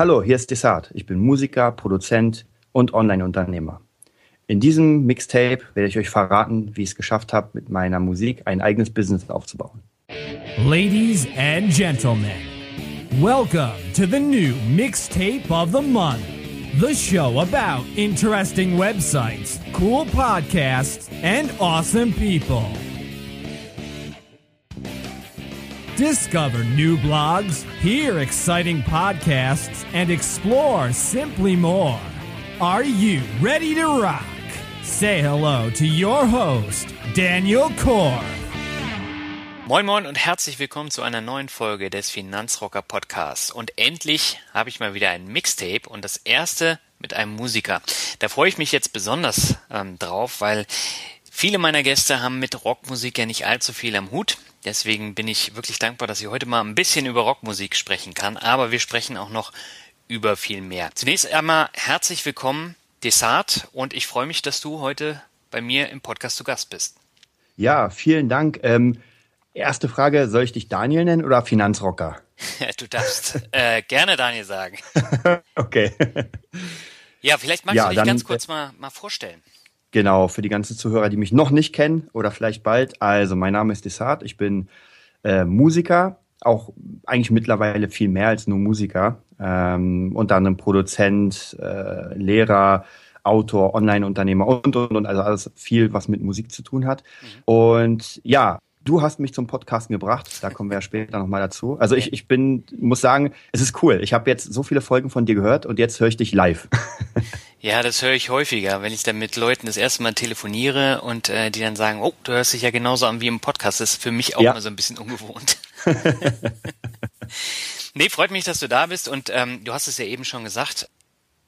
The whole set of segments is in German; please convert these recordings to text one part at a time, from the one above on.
Hallo, hier ist Desart. Ich bin Musiker, Produzent und Online-Unternehmer. In diesem Mixtape werde ich euch verraten, wie ich es geschafft habe, mit meiner Musik ein eigenes Business aufzubauen. Ladies and gentlemen, welcome to the new Mixtape of the Month. The show about interesting websites, cool podcasts, and awesome people. Discover new blogs, hear exciting podcasts, and explore simply more. Are you ready to rock? Say hello to your host, Daniel Core. Moin Moin und herzlich willkommen zu einer neuen Folge des Finanzrocker Podcasts. Und endlich habe ich mal wieder ein Mixtape und das erste mit einem Musiker. Da freue ich mich jetzt besonders ähm, drauf, weil viele meiner Gäste haben mit Rockmusik ja nicht allzu viel am Hut. Deswegen bin ich wirklich dankbar, dass ich heute mal ein bisschen über Rockmusik sprechen kann. Aber wir sprechen auch noch über viel mehr. Zunächst einmal herzlich willkommen, Desart, und ich freue mich, dass du heute bei mir im Podcast zu Gast bist. Ja, vielen Dank. Ähm, Erste Frage, soll ich dich Daniel nennen oder Finanzrocker? du darfst äh, gerne Daniel sagen. okay. Ja, vielleicht magst ja, du dich dann, ganz kurz mal, mal vorstellen. Genau, für die ganzen Zuhörer, die mich noch nicht kennen oder vielleicht bald. Also, mein Name ist Desart, ich bin äh, Musiker, auch eigentlich mittlerweile viel mehr als nur Musiker. Ähm, unter anderem Produzent, äh, Lehrer, Autor, Online-Unternehmer und, und, und, also alles viel, was mit Musik zu tun hat. Mhm. Und ja, Du hast mich zum Podcasten gebracht, da kommen wir ja später nochmal dazu. Also ich, ich bin, muss sagen, es ist cool. Ich habe jetzt so viele Folgen von dir gehört und jetzt höre ich dich live. Ja, das höre ich häufiger, wenn ich dann mit Leuten das erste Mal telefoniere und äh, die dann sagen, oh, du hörst dich ja genauso an wie im Podcast. Das ist für mich auch ja. mal so ein bisschen ungewohnt. nee, freut mich, dass du da bist und ähm, du hast es ja eben schon gesagt,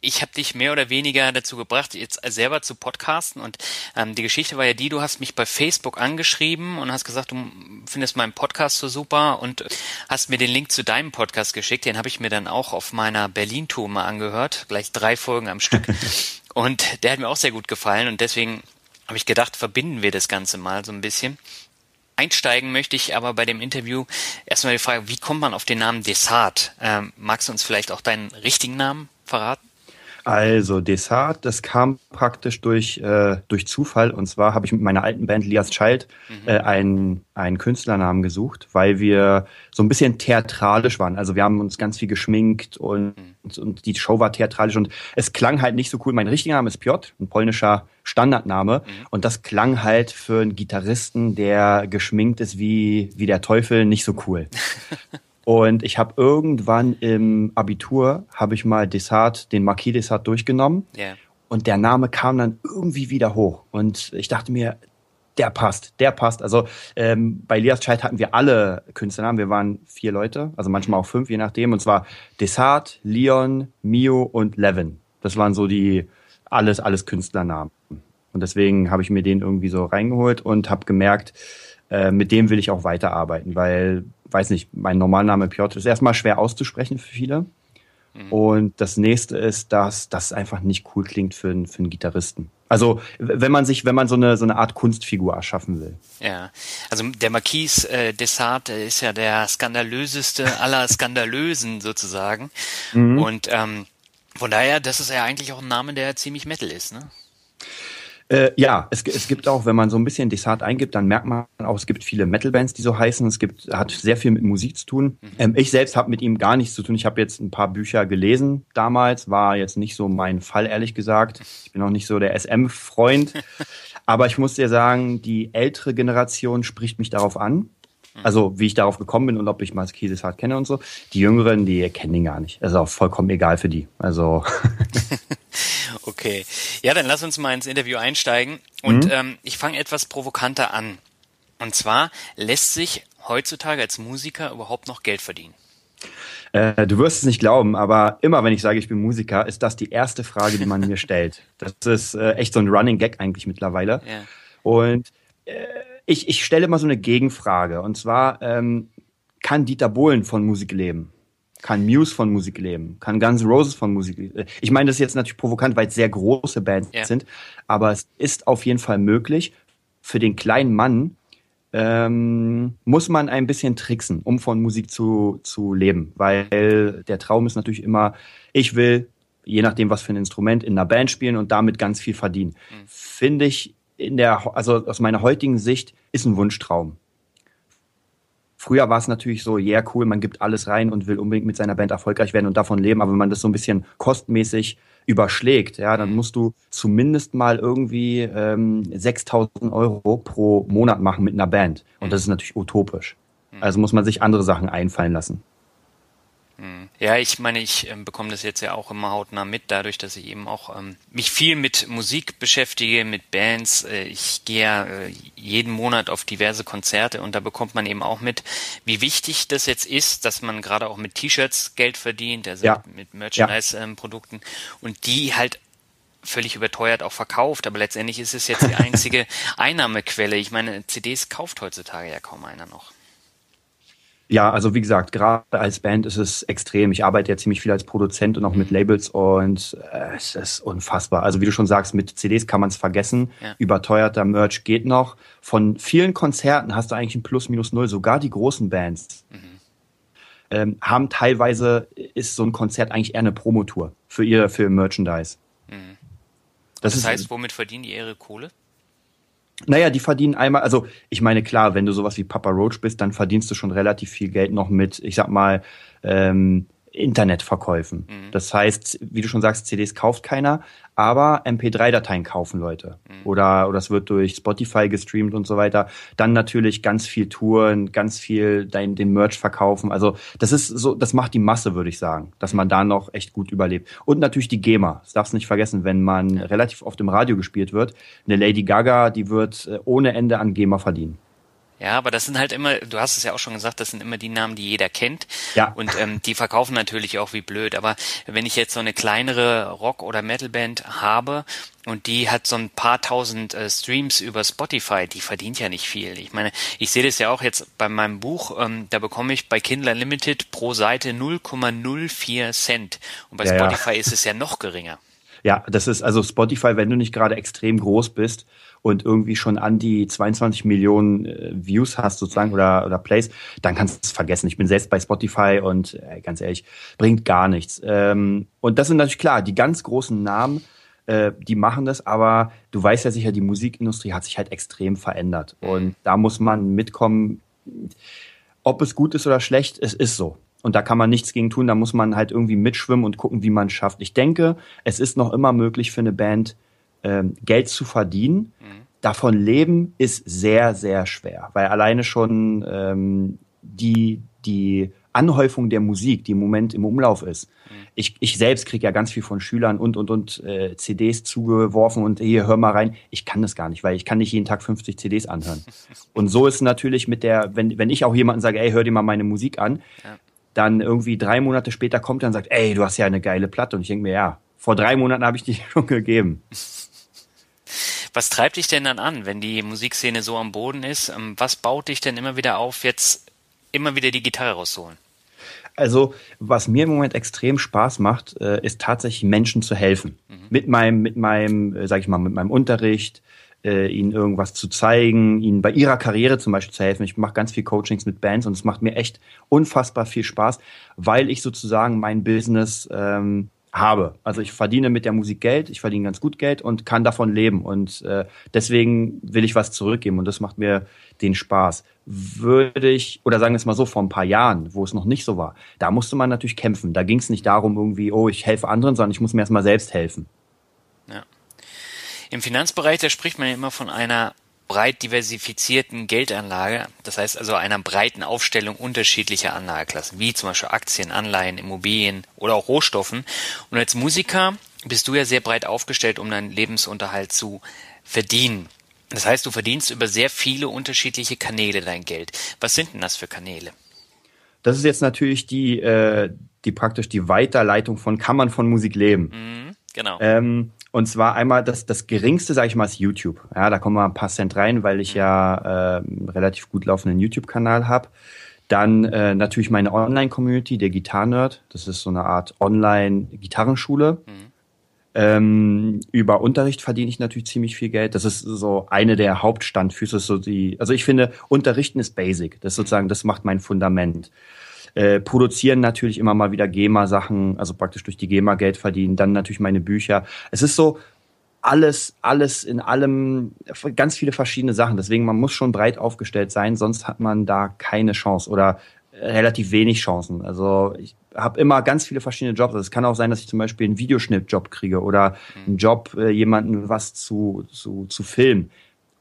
ich habe dich mehr oder weniger dazu gebracht, jetzt selber zu podcasten. Und ähm, die Geschichte war ja die, du hast mich bei Facebook angeschrieben und hast gesagt, du findest meinen Podcast so super und hast mir den Link zu deinem Podcast geschickt. Den habe ich mir dann auch auf meiner Berlin-Tour mal angehört, gleich drei Folgen am Stück. und der hat mir auch sehr gut gefallen und deswegen habe ich gedacht, verbinden wir das Ganze mal so ein bisschen. Einsteigen möchte ich aber bei dem Interview erstmal die Frage, wie kommt man auf den Namen Desart? Ähm, magst du uns vielleicht auch deinen richtigen Namen verraten? Also Desart, das kam praktisch durch, äh, durch Zufall. Und zwar habe ich mit meiner alten Band Lias Child mhm. äh, einen, einen Künstlernamen gesucht, weil wir so ein bisschen theatralisch waren. Also wir haben uns ganz viel geschminkt und, mhm. und, die Show war theatralisch und es klang halt nicht so cool. Mein richtiger Name ist Piotr, ein polnischer Standardname. Mhm. Und das klang halt für einen Gitarristen, der geschminkt ist wie, wie der Teufel, nicht so cool. Und ich habe irgendwann im Abitur, habe ich mal Desart, den Marquis Desart durchgenommen. Yeah. Und der Name kam dann irgendwie wieder hoch. Und ich dachte mir, der passt, der passt. Also ähm, bei Lias Child hatten wir alle Künstlernamen. Wir waren vier Leute, also manchmal auch fünf, je nachdem. Und zwar Desart, Leon, Mio und Levin. Das waren so die alles, alles Künstlernamen. Und deswegen habe ich mir den irgendwie so reingeholt und habe gemerkt, äh, mit dem will ich auch weiterarbeiten, weil, weiß nicht, mein Normalname Piotr ist erstmal schwer auszusprechen für viele. Mhm. Und das nächste ist, dass das einfach nicht cool klingt für, einen, für einen Gitarristen. Also wenn man sich, wenn man so eine so eine Art Kunstfigur erschaffen will. Ja, also der Marquis äh, Desart ist ja der skandalöseste aller Skandalösen sozusagen. Mhm. Und ähm, von daher, das ist ja eigentlich auch ein Name, der ziemlich Metal ist, ne? Äh, ja, es, es gibt auch, wenn man so ein bisschen Desart eingibt, dann merkt man auch, es gibt viele Metal-Bands, die so heißen. Es gibt, hat sehr viel mit Musik zu tun. Mhm. Ähm, ich selbst habe mit ihm gar nichts zu tun. Ich habe jetzt ein paar Bücher gelesen damals, war jetzt nicht so mein Fall, ehrlich gesagt. Ich bin auch nicht so der SM-Freund. Aber ich muss dir sagen, die ältere Generation spricht mich darauf an. Mhm. Also wie ich darauf gekommen bin und ob ich Marquis Desart kenne und so. Die Jüngeren, die kennen ihn gar nicht. Das ist auch vollkommen egal für die. Also Okay. Ja, dann lass uns mal ins Interview einsteigen. Und mhm. ähm, ich fange etwas provokanter an. Und zwar lässt sich heutzutage als Musiker überhaupt noch Geld verdienen? Äh, du wirst es nicht glauben, aber immer wenn ich sage, ich bin Musiker, ist das die erste Frage, die man mir stellt. Das ist äh, echt so ein Running Gag eigentlich mittlerweile. Ja. Und äh, ich, ich stelle mal so eine Gegenfrage. Und zwar, ähm, kann Dieter Bohlen von Musik leben? Kann Muse von Musik leben? Kann Guns N' Roses von Musik leben? Ich meine, das ist jetzt natürlich provokant, weil es sehr große Bands ja. sind. Aber es ist auf jeden Fall möglich, für den kleinen Mann ähm, muss man ein bisschen tricksen, um von Musik zu, zu leben. Weil der Traum ist natürlich immer, ich will, je nachdem, was für ein Instrument, in einer Band spielen und damit ganz viel verdienen. Mhm. Finde ich in der, also aus meiner heutigen Sicht, ist ein Wunschtraum. Früher war es natürlich so, ja yeah, cool, man gibt alles rein und will unbedingt mit seiner Band erfolgreich werden und davon leben. Aber wenn man das so ein bisschen kostmäßig überschlägt, ja, dann musst du zumindest mal irgendwie ähm, 6.000 Euro pro Monat machen mit einer Band. Und das ist natürlich utopisch. Mhm. Also muss man sich andere Sachen einfallen lassen. Ja, ich meine, ich ähm, bekomme das jetzt ja auch immer hautnah mit, dadurch, dass ich eben auch ähm, mich viel mit Musik beschäftige, mit Bands. Äh, ich gehe ja äh, jeden Monat auf diverse Konzerte und da bekommt man eben auch mit, wie wichtig das jetzt ist, dass man gerade auch mit T-Shirts Geld verdient, also ja. mit Merchandise-Produkten ja. ähm, und die halt völlig überteuert auch verkauft, aber letztendlich ist es jetzt die einzige Einnahmequelle. Ich meine, CDs kauft heutzutage ja kaum einer noch. Ja, also wie gesagt, gerade als Band ist es extrem. Ich arbeite ja ziemlich viel als Produzent und auch mit Labels und äh, es ist unfassbar. Also wie du schon sagst, mit CDs kann man es vergessen. Ja. Überteuerter Merch geht noch. Von vielen Konzerten hast du eigentlich ein Plus minus null. Sogar die großen Bands mhm. ähm, haben teilweise ist so ein Konzert eigentlich eher eine Promotour für ihr für Merchandise. Mhm. Das, das heißt, womit verdienen die ihre Kohle? Naja, die verdienen einmal, also ich meine, klar, wenn du sowas wie Papa Roach bist, dann verdienst du schon relativ viel Geld noch mit, ich sag mal, ähm, Internetverkäufen. Mhm. Das heißt, wie du schon sagst, CDs kauft keiner, aber MP3-Dateien kaufen Leute. Mhm. Oder, oder es wird durch Spotify gestreamt und so weiter. Dann natürlich ganz viel Touren, ganz viel dein, den Merch verkaufen. Also das ist so, das macht die Masse, würde ich sagen, dass man da noch echt gut überlebt. Und natürlich die GEMA. Das darfst du nicht vergessen, wenn man relativ oft im Radio gespielt wird. Eine Lady Gaga, die wird äh, ohne Ende an GEMA verdienen. Ja, aber das sind halt immer, du hast es ja auch schon gesagt, das sind immer die Namen, die jeder kennt. Ja. Und ähm, die verkaufen natürlich auch wie blöd. Aber wenn ich jetzt so eine kleinere Rock- oder Metalband habe und die hat so ein paar tausend äh, Streams über Spotify, die verdient ja nicht viel. Ich meine, ich sehe das ja auch jetzt bei meinem Buch, ähm, da bekomme ich bei Kindle Limited pro Seite 0,04 Cent. Und bei ja, Spotify ja. ist es ja noch geringer. Ja, das ist also Spotify, wenn du nicht gerade extrem groß bist und irgendwie schon an die 22 Millionen äh, Views hast sozusagen oder, oder Plays, dann kannst du es vergessen. Ich bin selbst bei Spotify und äh, ganz ehrlich, bringt gar nichts. Ähm, und das sind natürlich klar, die ganz großen Namen, äh, die machen das, aber du weißt ja sicher, die Musikindustrie hat sich halt extrem verändert. Und da muss man mitkommen, ob es gut ist oder schlecht, es ist so. Und da kann man nichts gegen tun, da muss man halt irgendwie mitschwimmen und gucken, wie man es schafft. Ich denke, es ist noch immer möglich für eine Band, ähm, Geld zu verdienen. Mhm. Davon leben ist sehr, sehr schwer, weil alleine schon ähm, die, die Anhäufung der Musik, die im Moment im Umlauf ist. Mhm. Ich, ich selbst kriege ja ganz viel von Schülern und und und äh, CDs zugeworfen und hier hör mal rein. Ich kann das gar nicht, weil ich kann nicht jeden Tag 50 CDs anhören. und so ist natürlich mit der, wenn, wenn ich auch jemanden sage, ey, hör dir mal meine Musik an, ja dann irgendwie drei Monate später kommt er und sagt, ey, du hast ja eine geile Platte. Und ich denke mir, ja, vor drei Monaten habe ich die schon gegeben. Was treibt dich denn dann an, wenn die Musikszene so am Boden ist? Ähm, was baut dich denn immer wieder auf, jetzt immer wieder die Gitarre rauszuholen? Also, was mir im Moment extrem Spaß macht, äh, ist tatsächlich Menschen zu helfen. Mhm. Mit meinem, mit meinem, äh, sag ich mal, mit meinem Unterricht, äh, ihnen irgendwas zu zeigen, ihnen bei ihrer Karriere zum Beispiel zu helfen. Ich mache ganz viel Coachings mit Bands und es macht mir echt unfassbar viel Spaß, weil ich sozusagen mein Business ähm, habe. Also ich verdiene mit der Musik Geld, ich verdiene ganz gut Geld und kann davon leben. Und äh, deswegen will ich was zurückgeben und das macht mir den Spaß. Würde ich, oder sagen wir es mal so, vor ein paar Jahren, wo es noch nicht so war, da musste man natürlich kämpfen. Da ging es nicht darum, irgendwie, oh, ich helfe anderen, sondern ich muss mir erstmal selbst helfen. Ja. Im Finanzbereich, da spricht man ja immer von einer breit diversifizierten Geldanlage, das heißt also einer breiten Aufstellung unterschiedlicher Anlageklassen, wie zum Beispiel Aktien, Anleihen, Immobilien oder auch Rohstoffen. Und als Musiker bist du ja sehr breit aufgestellt, um deinen Lebensunterhalt zu verdienen. Das heißt, du verdienst über sehr viele unterschiedliche Kanäle dein Geld. Was sind denn das für Kanäle? das ist jetzt natürlich die, äh, die praktisch die Weiterleitung von kann man von Musik leben. Mhm, genau. Ähm, und zwar einmal das, das geringste, sage ich mal, ist YouTube. Ja, da kommen wir ein paar Cent rein, weil ich ja äh, relativ gut laufenden YouTube-Kanal habe. Dann äh, natürlich meine Online-Community, der Gitarrenerd. Das ist so eine Art Online-Gitarrenschule. Mhm. Ähm, über Unterricht verdiene ich natürlich ziemlich viel Geld. Das ist so eine der Hauptstandfüße. So die, also ich finde, Unterrichten ist basic. Das ist sozusagen, das macht mein Fundament. Äh, produzieren natürlich immer mal wieder GEMA-Sachen, also praktisch durch die GEMA Geld verdienen. Dann natürlich meine Bücher. Es ist so alles, alles in allem, ganz viele verschiedene Sachen. Deswegen, man muss schon breit aufgestellt sein, sonst hat man da keine Chance oder relativ wenig Chancen. Also ich habe immer ganz viele verschiedene Jobs. Also es kann auch sein, dass ich zum Beispiel einen Videoschnittjob kriege oder mhm. einen Job, äh, jemanden was zu, zu, zu filmen.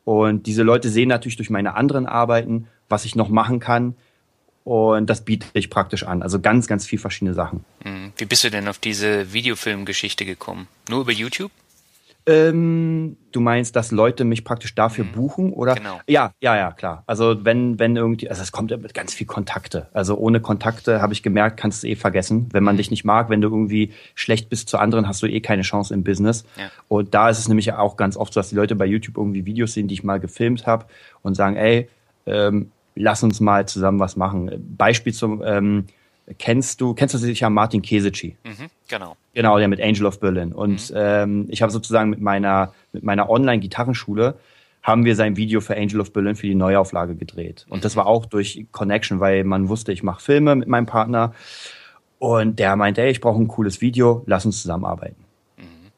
Und diese Leute sehen natürlich durch meine anderen Arbeiten, was ich noch machen kann. Und das biete ich praktisch an. Also ganz, ganz viel verschiedene Sachen. Mhm. Wie bist du denn auf diese Videofilmgeschichte gekommen? Nur über YouTube? Ähm, du meinst, dass Leute mich praktisch dafür mhm. buchen oder? Genau. Ja, ja, ja, klar. Also wenn, wenn irgendwie, also es kommt mit ganz viel Kontakte. Also ohne Kontakte habe ich gemerkt, kannst du eh vergessen. Wenn man mhm. dich nicht mag, wenn du irgendwie schlecht bist zu anderen, hast du eh keine Chance im Business. Ja. Und da ist es nämlich auch ganz oft so, dass die Leute bei YouTube irgendwie Videos sehen, die ich mal gefilmt habe und sagen, ey, ähm, lass uns mal zusammen was machen. Beispiel zum ähm, kennst du, kennst du sicher Martin Kesici? Mhm, genau. Genau, der mit Angel of Berlin. Und mhm. ähm, ich habe sozusagen mit meiner, mit meiner Online-Gitarrenschule haben wir sein Video für Angel of Berlin für die Neuauflage gedreht. Und das mhm. war auch durch Connection, weil man wusste, ich mache Filme mit meinem Partner. Und der meinte, ey, ich brauche ein cooles Video, lass uns zusammenarbeiten. Mhm.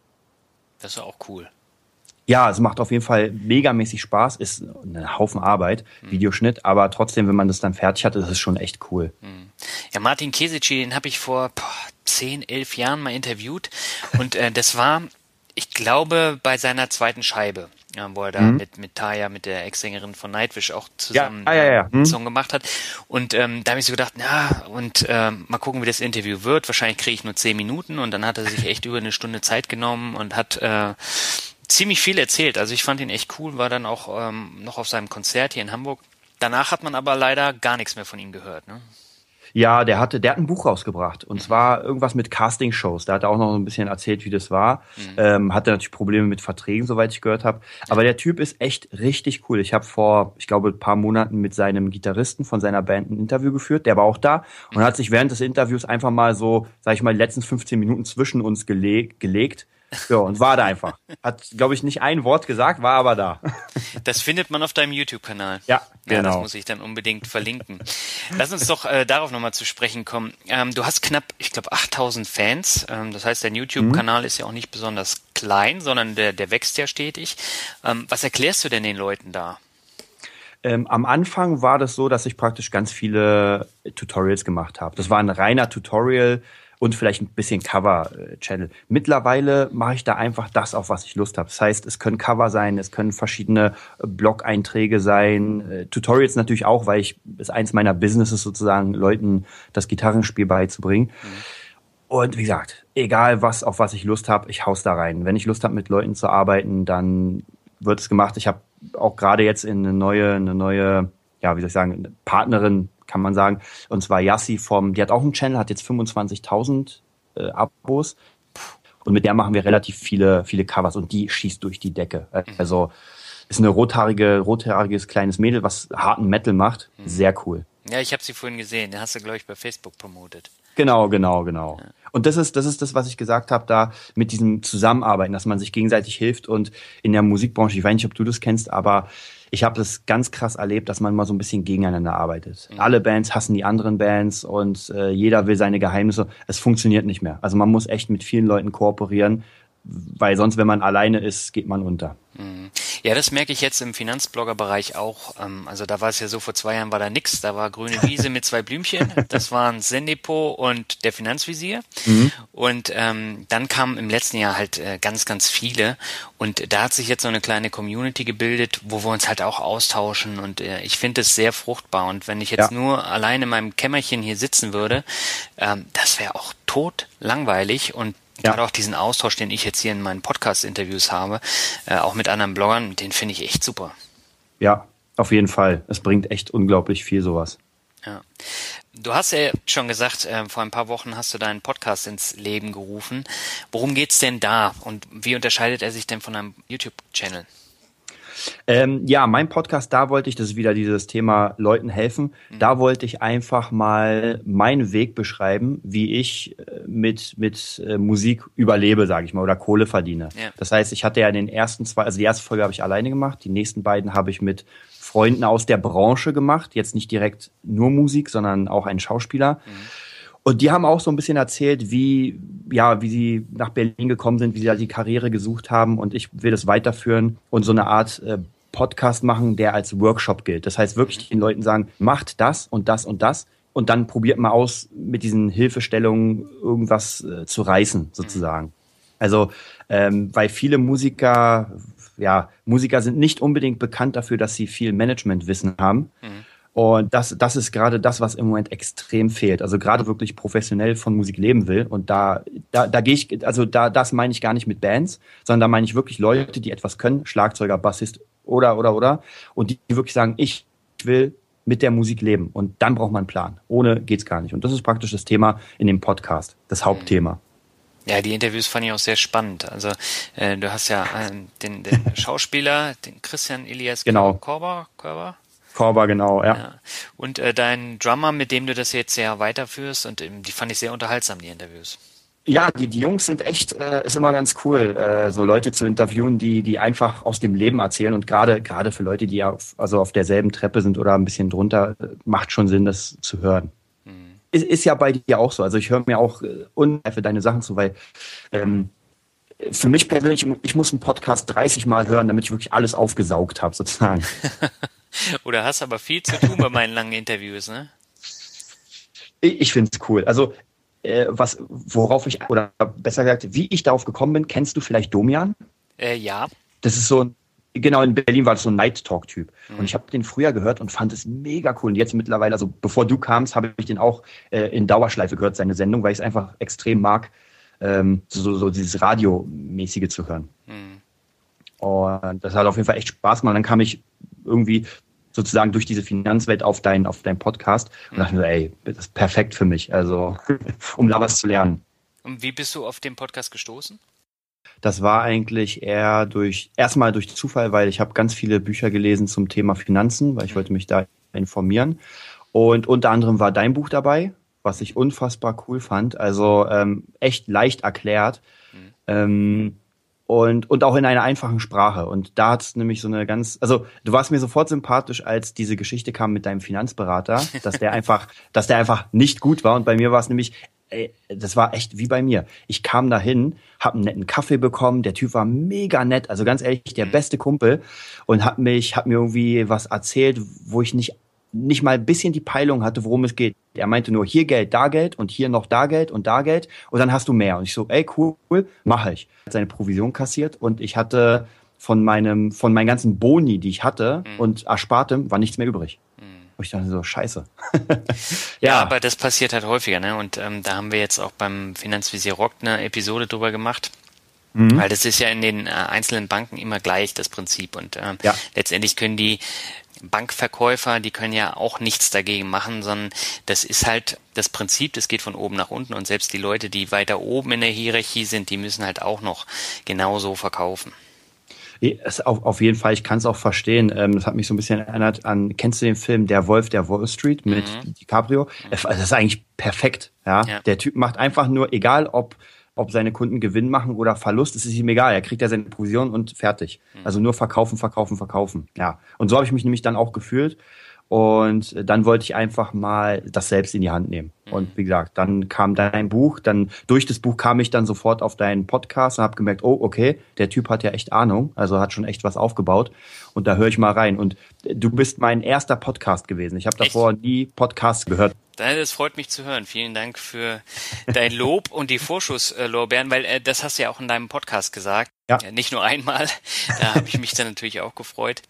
Das ist auch cool. Ja, es macht auf jeden Fall megamäßig Spaß, ist ein Haufen Arbeit, mhm. Videoschnitt, aber trotzdem, wenn man das dann fertig hat, ist es schon echt cool. Mhm. Ja, Martin Kesici, den habe ich vor boah, 10, 11 Jahren mal interviewt und äh, das war, ich glaube, bei seiner zweiten Scheibe, ja, wo er da mhm. mit, mit Taya, mit der Ex-Sängerin von Nightwish auch zusammen ja, ah, ja, ja. Mhm. Song gemacht hat. Und ähm, da habe ich so gedacht, na, und ähm, mal gucken, wie das Interview wird. Wahrscheinlich kriege ich nur 10 Minuten und dann hat er sich echt über eine Stunde Zeit genommen und hat äh, ziemlich viel erzählt. Also ich fand ihn echt cool, war dann auch ähm, noch auf seinem Konzert hier in Hamburg. Danach hat man aber leider gar nichts mehr von ihm gehört. Ne? Ja, der hatte, der hat ein Buch rausgebracht und zwar irgendwas mit Casting-Shows. Da hat er auch noch ein bisschen erzählt, wie das war. Mhm. Ähm, hatte natürlich Probleme mit Verträgen, soweit ich gehört habe. Aber der Typ ist echt richtig cool. Ich habe vor, ich glaube, ein paar Monaten mit seinem Gitarristen von seiner Band ein Interview geführt. Der war auch da und mhm. hat sich während des Interviews einfach mal so, sag ich mal, die letzten 15 Minuten zwischen uns gele gelegt ja, und war da einfach. Hat, glaube ich, nicht ein Wort gesagt, war aber da. Das findet man auf deinem YouTube-Kanal. Ja, genau. Ja, das muss ich dann unbedingt verlinken. Lass uns doch äh, darauf nochmal zu sprechen kommen. Ähm, du hast knapp, ich glaube, 8000 Fans. Ähm, das heißt, dein YouTube-Kanal mhm. ist ja auch nicht besonders klein, sondern der, der wächst ja stetig. Ähm, was erklärst du denn den Leuten da? Ähm, am Anfang war das so, dass ich praktisch ganz viele Tutorials gemacht habe. Das war ein reiner Tutorial und vielleicht ein bisschen Cover-Channel. Mittlerweile mache ich da einfach das, auf was ich Lust habe. Das heißt, es können Cover sein, es können verschiedene Blog-Einträge sein, äh, Tutorials natürlich auch, weil ich ist eins meiner Businesses sozusagen, Leuten das Gitarrenspiel beizubringen. Mhm. Und wie gesagt, egal was, auf was ich Lust habe, ich haus da rein. Wenn ich Lust habe, mit Leuten zu arbeiten, dann wird es gemacht. Ich habe auch gerade jetzt in eine neue, eine neue, ja, wie soll ich sagen, Partnerin kann man sagen. Und zwar Yassi vom, die hat auch einen Channel, hat jetzt 25.000 äh, Abos. Und mit der machen wir relativ viele, viele Covers und die schießt durch die Decke. Mhm. Also ist eine rothaarige, rothaariges kleines Mädel, was harten Metal macht. Mhm. Sehr cool. Ja, ich habe sie vorhin gesehen. Den hast du, glaube ich, bei Facebook promotet. Genau, genau, genau. Ja. Und das ist, das ist das, was ich gesagt habe, da mit diesem Zusammenarbeiten, dass man sich gegenseitig hilft und in der Musikbranche, ich weiß nicht, ob du das kennst, aber ich habe das ganz krass erlebt, dass man mal so ein bisschen gegeneinander arbeitet. Mhm. Alle Bands hassen die anderen Bands und äh, jeder will seine Geheimnisse. Es funktioniert nicht mehr. Also man muss echt mit vielen Leuten kooperieren, weil sonst, wenn man alleine ist, geht man unter. Mhm. Ja, das merke ich jetzt im Finanzblogger-Bereich auch. Ähm, also da war es ja so, vor zwei Jahren war da nix. Da war grüne Wiese mit zwei Blümchen. Das waren Zendepo und der Finanzvisier. Mhm. Und ähm, dann kamen im letzten Jahr halt äh, ganz, ganz viele. Und da hat sich jetzt so eine kleine Community gebildet, wo wir uns halt auch austauschen. Und äh, ich finde es sehr fruchtbar. Und wenn ich jetzt ja. nur allein in meinem Kämmerchen hier sitzen würde, ähm, das wäre auch tot langweilig. Und ja. Gerade auch diesen Austausch, den ich jetzt hier in meinen Podcast-Interviews habe, äh, auch mit anderen Bloggern, den finde ich echt super. Ja, auf jeden Fall. Es bringt echt unglaublich viel sowas. Ja. Du hast ja schon gesagt, äh, vor ein paar Wochen hast du deinen Podcast ins Leben gerufen. Worum geht's denn da und wie unterscheidet er sich denn von einem YouTube-Channel? Ähm, ja, mein Podcast, da wollte ich, das ist wieder dieses Thema Leuten helfen, mhm. da wollte ich einfach mal meinen Weg beschreiben, wie ich äh, mit, mit äh, Musik überlebe, sage ich mal, oder Kohle verdiene. Ja. Das heißt, ich hatte ja in den ersten zwei, also die erste Folge habe ich alleine gemacht, die nächsten beiden habe ich mit Freunden aus der Branche gemacht, jetzt nicht direkt nur Musik, sondern auch ein Schauspieler. Mhm. Und die haben auch so ein bisschen erzählt, wie, ja, wie sie nach Berlin gekommen sind, wie sie da die Karriere gesucht haben. Und ich will das weiterführen und so eine Art äh, Podcast machen, der als Workshop gilt. Das heißt wirklich den Leuten sagen, macht das und das und das. Und dann probiert mal aus, mit diesen Hilfestellungen irgendwas äh, zu reißen, sozusagen. Also, ähm, weil viele Musiker, ja, Musiker sind nicht unbedingt bekannt dafür, dass sie viel Managementwissen haben. Mhm. Und das, das ist gerade das, was im Moment extrem fehlt. Also gerade wirklich professionell von Musik leben will. Und da, da, da gehe ich, also da, das meine ich gar nicht mit Bands, sondern da meine ich wirklich Leute, die etwas können, Schlagzeuger, Bassist oder, oder, oder. Und die wirklich sagen, ich will mit der Musik leben. Und dann braucht man einen Plan. Ohne geht's gar nicht. Und das ist praktisch das Thema in dem Podcast, das Hauptthema. Ja, die Interviews fand ich auch sehr spannend. Also äh, du hast ja äh, den, den Schauspieler, den Christian Elias genau. Korber, Korber Korber, genau, ja. ja. Und äh, dein Drummer, mit dem du das jetzt sehr weiterführst, und ähm, die fand ich sehr unterhaltsam, die Interviews. Ja, die, die Jungs sind echt, äh, ist immer ganz cool, äh, so Leute zu interviewen, die, die einfach aus dem Leben erzählen. Und gerade gerade für Leute, die auf, also auf derselben Treppe sind oder ein bisschen drunter, äh, macht schon Sinn, das zu hören. Mhm. Ist, ist ja bei dir auch so. Also ich höre mir auch äh, unreife deine Sachen zu, weil ähm, für mich persönlich, ich muss einen Podcast 30 Mal hören, damit ich wirklich alles aufgesaugt habe, sozusagen. Oder hast aber viel zu tun bei meinen langen Interviews, ne? Ich, ich finde es cool. Also, äh, was, worauf ich, oder besser gesagt, wie ich darauf gekommen bin, kennst du vielleicht Domian? Äh, ja. Das ist so ein, genau, in Berlin war das so ein Night Talk-Typ. Mhm. Und ich habe den früher gehört und fand es mega cool. Und jetzt mittlerweile, also bevor du kamst, habe ich den auch äh, in Dauerschleife gehört, seine Sendung, weil ich es einfach extrem mag, ähm, so, so dieses Radiomäßige zu hören. Mhm. Und das hat auf jeden Fall echt Spaß gemacht. Dann kam ich irgendwie sozusagen durch diese Finanzwelt auf deinen auf deinen Podcast und dachte mir, ey, das ist perfekt für mich, also um da was zu lernen. Und wie bist du auf den Podcast gestoßen? Das war eigentlich eher durch erstmal durch Zufall, weil ich habe ganz viele Bücher gelesen zum Thema Finanzen, weil ich mhm. wollte mich da informieren. Und unter anderem war dein Buch dabei, was ich unfassbar cool fand. Also ähm, echt leicht erklärt. Mhm. Ähm, und, und auch in einer einfachen Sprache. Und da hat es nämlich so eine ganz, also du warst mir sofort sympathisch, als diese Geschichte kam mit deinem Finanzberater, dass der einfach, dass der einfach nicht gut war. Und bei mir war es nämlich, ey, das war echt wie bei mir. Ich kam dahin, hab einen netten Kaffee bekommen, der Typ war mega nett, also ganz ehrlich, der mhm. beste Kumpel und hat mich, hat mir irgendwie was erzählt, wo ich nicht nicht mal ein bisschen die Peilung hatte, worum es geht. Er meinte nur hier Geld, da Geld und hier noch da Geld und da Geld und dann hast du mehr. Und ich so, ey, cool, mache ich. Hat seine Provision kassiert und ich hatte von meinem, von meinen ganzen Boni, die ich hatte mhm. und Erspartem, war nichts mehr übrig. Mhm. Und ich dachte so, scheiße. ja. ja. aber das passiert halt häufiger, ne? Und ähm, da haben wir jetzt auch beim Finanzvisier Rock eine Episode drüber gemacht. Mhm. Weil das ist ja in den äh, einzelnen Banken immer gleich, das Prinzip. Und ähm, ja. letztendlich können die Bankverkäufer, die können ja auch nichts dagegen machen, sondern das ist halt das Prinzip, das geht von oben nach unten und selbst die Leute, die weiter oben in der Hierarchie sind, die müssen halt auch noch genauso verkaufen. Auf, auf jeden Fall, ich kann es auch verstehen. Ähm, das hat mich so ein bisschen erinnert an, kennst du den Film Der Wolf der Wall Street mit mhm. DiCaprio? Das ist eigentlich perfekt. Ja? ja? Der Typ macht einfach nur, egal ob ob seine Kunden Gewinn machen oder Verlust, ist es ihm egal. Er kriegt ja seine Provision und fertig. Mhm. Also nur verkaufen, verkaufen, verkaufen. Ja. Und so habe ich mich nämlich dann auch gefühlt. Und dann wollte ich einfach mal das selbst in die Hand nehmen. Mhm. Und wie gesagt, dann kam dein Buch, dann durch das Buch kam ich dann sofort auf deinen Podcast und habe gemerkt, oh, okay, der Typ hat ja echt Ahnung, also hat schon echt was aufgebaut. Und da höre ich mal rein. Und du bist mein erster Podcast gewesen. Ich habe davor nie Podcasts gehört. Das freut mich zu hören. Vielen Dank für dein Lob und die Vorschusslorbeeren, weil äh, das hast du ja auch in deinem Podcast gesagt. Ja. Äh, nicht nur einmal. Da habe ich mich dann natürlich auch gefreut.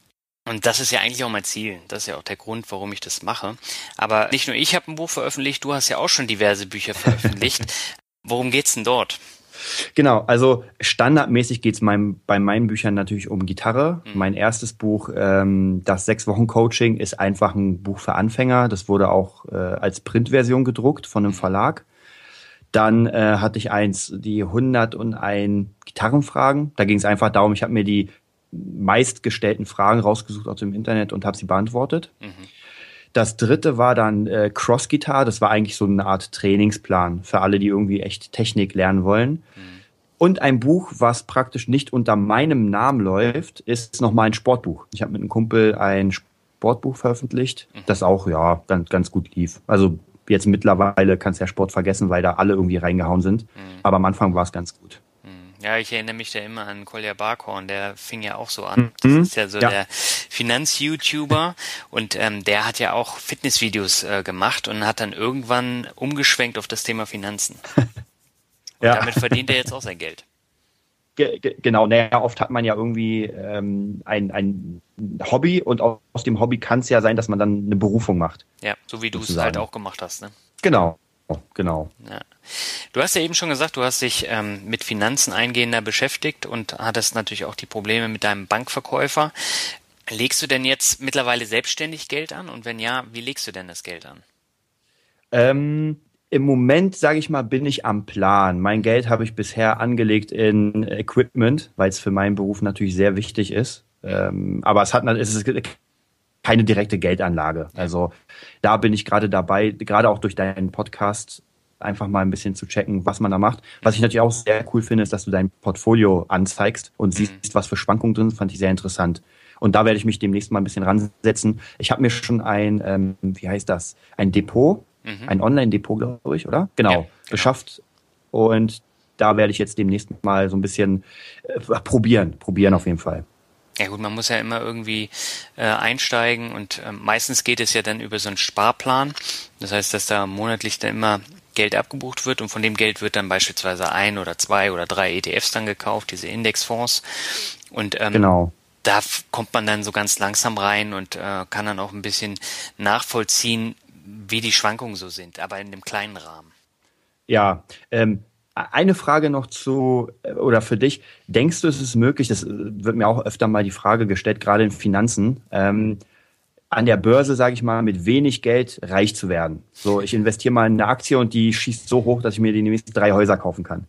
Und das ist ja eigentlich auch mein Ziel. Das ist ja auch der Grund, warum ich das mache. Aber nicht nur ich habe ein Buch veröffentlicht, du hast ja auch schon diverse Bücher veröffentlicht. Worum geht's denn dort? Genau, also standardmäßig geht es mein, bei meinen Büchern natürlich um Gitarre. Mhm. Mein erstes Buch, ähm, das sechs Wochen Coaching, ist einfach ein Buch für Anfänger. Das wurde auch äh, als Printversion gedruckt von einem mhm. Verlag. Dann äh, hatte ich eins, die 101 Gitarrenfragen. Da ging es einfach darum, ich habe mir die meistgestellten Fragen rausgesucht aus dem Internet und habe sie beantwortet. Mhm. Das dritte war dann äh, Cross Guitar. Das war eigentlich so eine Art Trainingsplan für alle, die irgendwie echt Technik lernen wollen. Mhm. Und ein Buch, was praktisch nicht unter meinem Namen läuft, ist nochmal ein Sportbuch. Ich habe mit einem Kumpel ein Sportbuch veröffentlicht, mhm. das auch ja ganz, ganz gut lief. Also jetzt mittlerweile kannst du ja Sport vergessen, weil da alle irgendwie reingehauen sind. Mhm. Aber am Anfang war es ganz gut. Ja, ich erinnere mich da immer an Kolja Barkhorn, der fing ja auch so an. Das mhm. ist ja so ja. der Finanz-YouTuber und ähm, der hat ja auch Fitnessvideos äh, gemacht und hat dann irgendwann umgeschwenkt auf das Thema Finanzen. Und ja. damit verdient er jetzt auch sein Geld. Ge genau, naja, oft hat man ja irgendwie ähm, ein, ein Hobby und aus dem Hobby kann es ja sein, dass man dann eine Berufung macht. Ja, so wie du es halt auch gemacht hast, ne? Genau, genau. Ja. Du hast ja eben schon gesagt, du hast dich ähm, mit Finanzen eingehender beschäftigt und hattest natürlich auch die Probleme mit deinem Bankverkäufer. Legst du denn jetzt mittlerweile selbstständig Geld an? Und wenn ja, wie legst du denn das Geld an? Ähm, Im Moment, sage ich mal, bin ich am Plan. Mein Geld habe ich bisher angelegt in Equipment, weil es für meinen Beruf natürlich sehr wichtig ist. Ähm, aber es hat es ist keine direkte Geldanlage. Also da bin ich gerade dabei, gerade auch durch deinen Podcast einfach mal ein bisschen zu checken, was man da macht. Was ich natürlich auch sehr cool finde, ist, dass du dein Portfolio anzeigst und mhm. siehst, was für Schwankungen drin sind, fand ich sehr interessant. Und da werde ich mich demnächst mal ein bisschen ransetzen. Ich habe mir schon ein, ähm, wie heißt das, ein Depot, mhm. ein Online-Depot, glaube ich, oder? Genau, ja, genau, beschafft. Und da werde ich jetzt demnächst mal so ein bisschen äh, probieren, probieren auf jeden Fall. Ja gut, man muss ja immer irgendwie äh, einsteigen und äh, meistens geht es ja dann über so einen Sparplan. Das heißt, dass da monatlich dann immer Geld abgebucht wird und von dem Geld wird dann beispielsweise ein oder zwei oder drei ETFs dann gekauft, diese Indexfonds. Und ähm, genau. da kommt man dann so ganz langsam rein und äh, kann dann auch ein bisschen nachvollziehen, wie die Schwankungen so sind, aber in dem kleinen Rahmen. Ja, ähm, eine Frage noch zu äh, oder für dich. Denkst du, es ist möglich, das äh, wird mir auch öfter mal die Frage gestellt, gerade in Finanzen, ähm, an der Börse, sage ich mal, mit wenig Geld reich zu werden. So, ich investiere mal in eine Aktie und die schießt so hoch, dass ich mir die nächsten drei Häuser kaufen kann.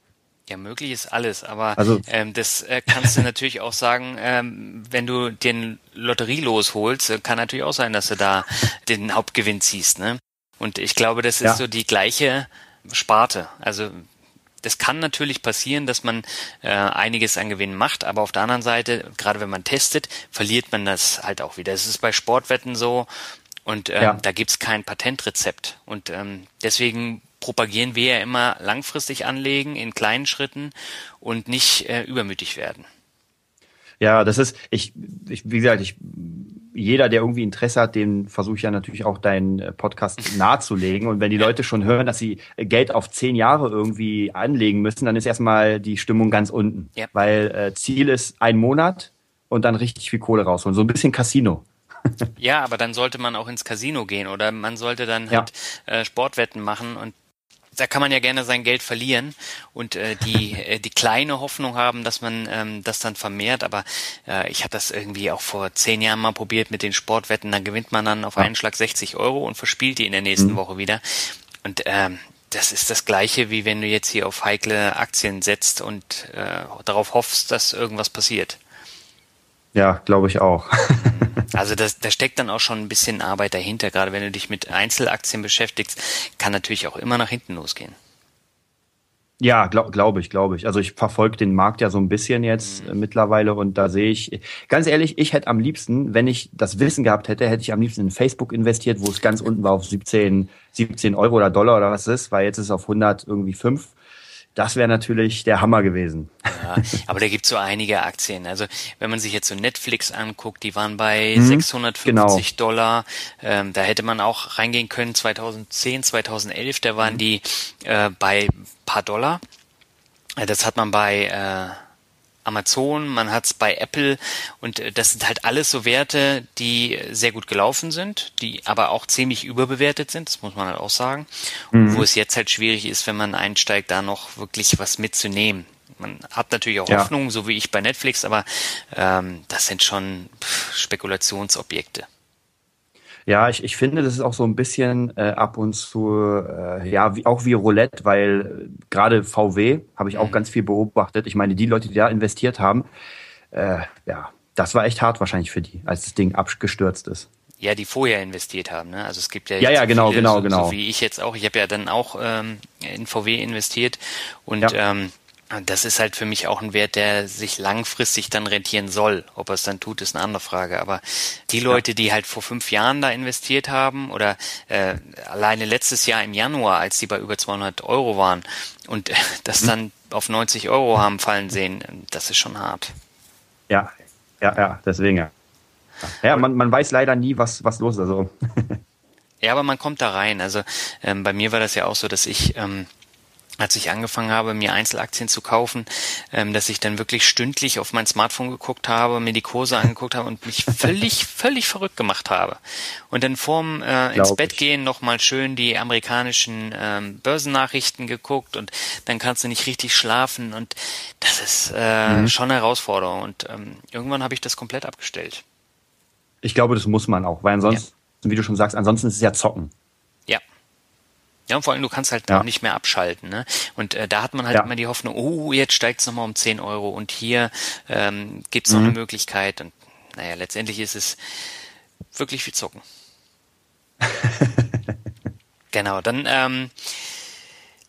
Ja, möglich ist alles, aber also, ähm, das äh, kannst du natürlich auch sagen, ähm, wenn du den Lotterielos holst, äh, kann natürlich auch sein, dass du da den Hauptgewinn ziehst, ne? Und ich glaube, das ist ja. so die gleiche Sparte. Also das kann natürlich passieren, dass man äh, einiges an Gewinn macht, aber auf der anderen Seite, gerade wenn man testet, verliert man das halt auch wieder. Es ist bei Sportwetten so und ähm, ja. da gibt's kein Patentrezept. Und ähm, deswegen propagieren wir ja immer langfristig anlegen in kleinen Schritten und nicht äh, übermütig werden. Ja, das ist, ich, ich, wie gesagt, ich jeder, der irgendwie Interesse hat, den versuche ich ja natürlich auch deinen äh, Podcast nahezulegen. Und wenn die Leute schon hören, dass sie Geld auf zehn Jahre irgendwie anlegen müssen, dann ist erstmal die Stimmung ganz unten. Ja. Weil äh, Ziel ist ein Monat und dann richtig viel Kohle rausholen. So ein bisschen Casino. ja, aber dann sollte man auch ins Casino gehen oder man sollte dann halt ja. äh, Sportwetten machen und da kann man ja gerne sein Geld verlieren und äh, die äh, die kleine Hoffnung haben, dass man ähm, das dann vermehrt. Aber äh, ich habe das irgendwie auch vor zehn Jahren mal probiert mit den Sportwetten. Da gewinnt man dann auf einen Schlag 60 Euro und verspielt die in der nächsten mhm. Woche wieder. Und ähm, das ist das gleiche, wie wenn du jetzt hier auf heikle Aktien setzt und äh, darauf hoffst, dass irgendwas passiert. Ja, glaube ich auch. also das, da steckt dann auch schon ein bisschen Arbeit dahinter. Gerade wenn du dich mit Einzelaktien beschäftigst, kann natürlich auch immer nach hinten losgehen. Ja, glaube glaub ich, glaube ich. Also ich verfolge den Markt ja so ein bisschen jetzt mhm. äh, mittlerweile und da sehe ich, ganz ehrlich, ich hätte am liebsten, wenn ich das Wissen gehabt hätte, hätte ich am liebsten in Facebook investiert, wo es ganz unten war auf 17, 17 Euro oder Dollar oder was es ist, weil jetzt ist es auf 100 irgendwie 5 das wäre natürlich der Hammer gewesen. Ja, aber da gibt's so einige Aktien. Also wenn man sich jetzt so Netflix anguckt, die waren bei mhm, 650 genau. Dollar. Ähm, da hätte man auch reingehen können 2010, 2011. Da waren mhm. die äh, bei paar Dollar. Das hat man bei äh, Amazon, man hat es bei Apple und äh, das sind halt alles so Werte, die sehr gut gelaufen sind, die aber auch ziemlich überbewertet sind, das muss man halt auch sagen. Mhm. Und wo es jetzt halt schwierig ist, wenn man einsteigt, da noch wirklich was mitzunehmen. Man hat natürlich auch ja. Hoffnung, so wie ich bei Netflix, aber ähm, das sind schon Spekulationsobjekte. Ja, ich, ich finde, das ist auch so ein bisschen äh, ab und zu, äh, ja, wie, auch wie Roulette, weil äh, gerade VW habe ich auch mhm. ganz viel beobachtet. Ich meine, die Leute, die da investiert haben, äh, ja, das war echt hart wahrscheinlich für die, als das Ding abgestürzt ist. Ja, die vorher investiert haben. Ne? Also es gibt ja, ja, ja genau, viele, genau, so, genau. So wie ich jetzt auch. Ich habe ja dann auch ähm, in VW investiert und ja. ähm, das ist halt für mich auch ein Wert, der sich langfristig dann rentieren soll. Ob er es dann tut, ist eine andere Frage. Aber die Leute, die halt vor fünf Jahren da investiert haben oder äh, alleine letztes Jahr im Januar, als die bei über 200 Euro waren und äh, das mhm. dann auf 90 Euro haben fallen sehen, das ist schon hart. Ja, ja, ja, deswegen ja. Ja, man, man weiß leider nie, was, was los ist. Also. ja, aber man kommt da rein. Also ähm, bei mir war das ja auch so, dass ich ähm, als ich angefangen habe, mir Einzelaktien zu kaufen, ähm, dass ich dann wirklich stündlich auf mein Smartphone geguckt habe, mir die Kurse angeguckt habe und mich völlig, völlig verrückt gemacht habe. Und dann vorm äh, ins Bett gehen nochmal schön die amerikanischen ähm, Börsennachrichten geguckt und dann kannst du nicht richtig schlafen und das ist äh, mhm. schon eine Herausforderung. Und ähm, irgendwann habe ich das komplett abgestellt. Ich glaube, das muss man auch, weil ansonsten, ja. wie du schon sagst, ansonsten ist es ja Zocken. Ja, und vor allem, du kannst halt ja. nicht mehr abschalten. Ne? Und äh, da hat man halt ja. immer die Hoffnung, oh, jetzt steigt es nochmal um 10 Euro und hier ähm, gibt es noch mhm. eine Möglichkeit. Und naja, letztendlich ist es wirklich viel Zocken. genau, dann ähm,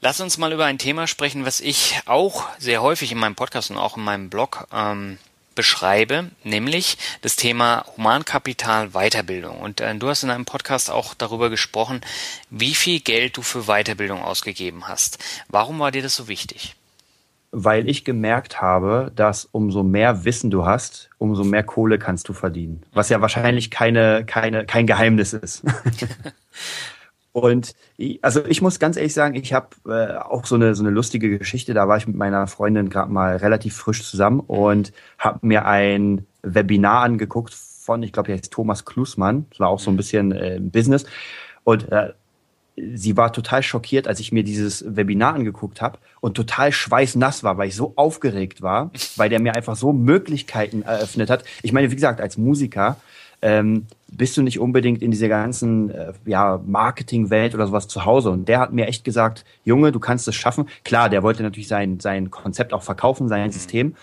lass uns mal über ein Thema sprechen, was ich auch sehr häufig in meinem Podcast und auch in meinem Blog ähm, beschreibe, nämlich das Thema Humankapital Weiterbildung. Und äh, du hast in einem Podcast auch darüber gesprochen, wie viel Geld du für Weiterbildung ausgegeben hast. Warum war dir das so wichtig? Weil ich gemerkt habe, dass umso mehr Wissen du hast, umso mehr Kohle kannst du verdienen. Was ja wahrscheinlich keine, keine, kein Geheimnis ist. Und also ich muss ganz ehrlich sagen, ich habe äh, auch so eine so eine lustige Geschichte. Da war ich mit meiner Freundin gerade mal relativ frisch zusammen und habe mir ein Webinar angeguckt von, ich glaube, der heißt Thomas Klusmann. Das war auch so ein bisschen äh, Business. Und äh, sie war total schockiert, als ich mir dieses Webinar angeguckt habe und total schweißnass war, weil ich so aufgeregt war, weil der mir einfach so Möglichkeiten eröffnet hat. Ich meine, wie gesagt, als Musiker ähm, bist du nicht unbedingt in dieser ganzen äh, ja, Marketingwelt oder sowas zu Hause. Und der hat mir echt gesagt, Junge, du kannst es schaffen. Klar, der wollte natürlich sein, sein Konzept auch verkaufen, sein System.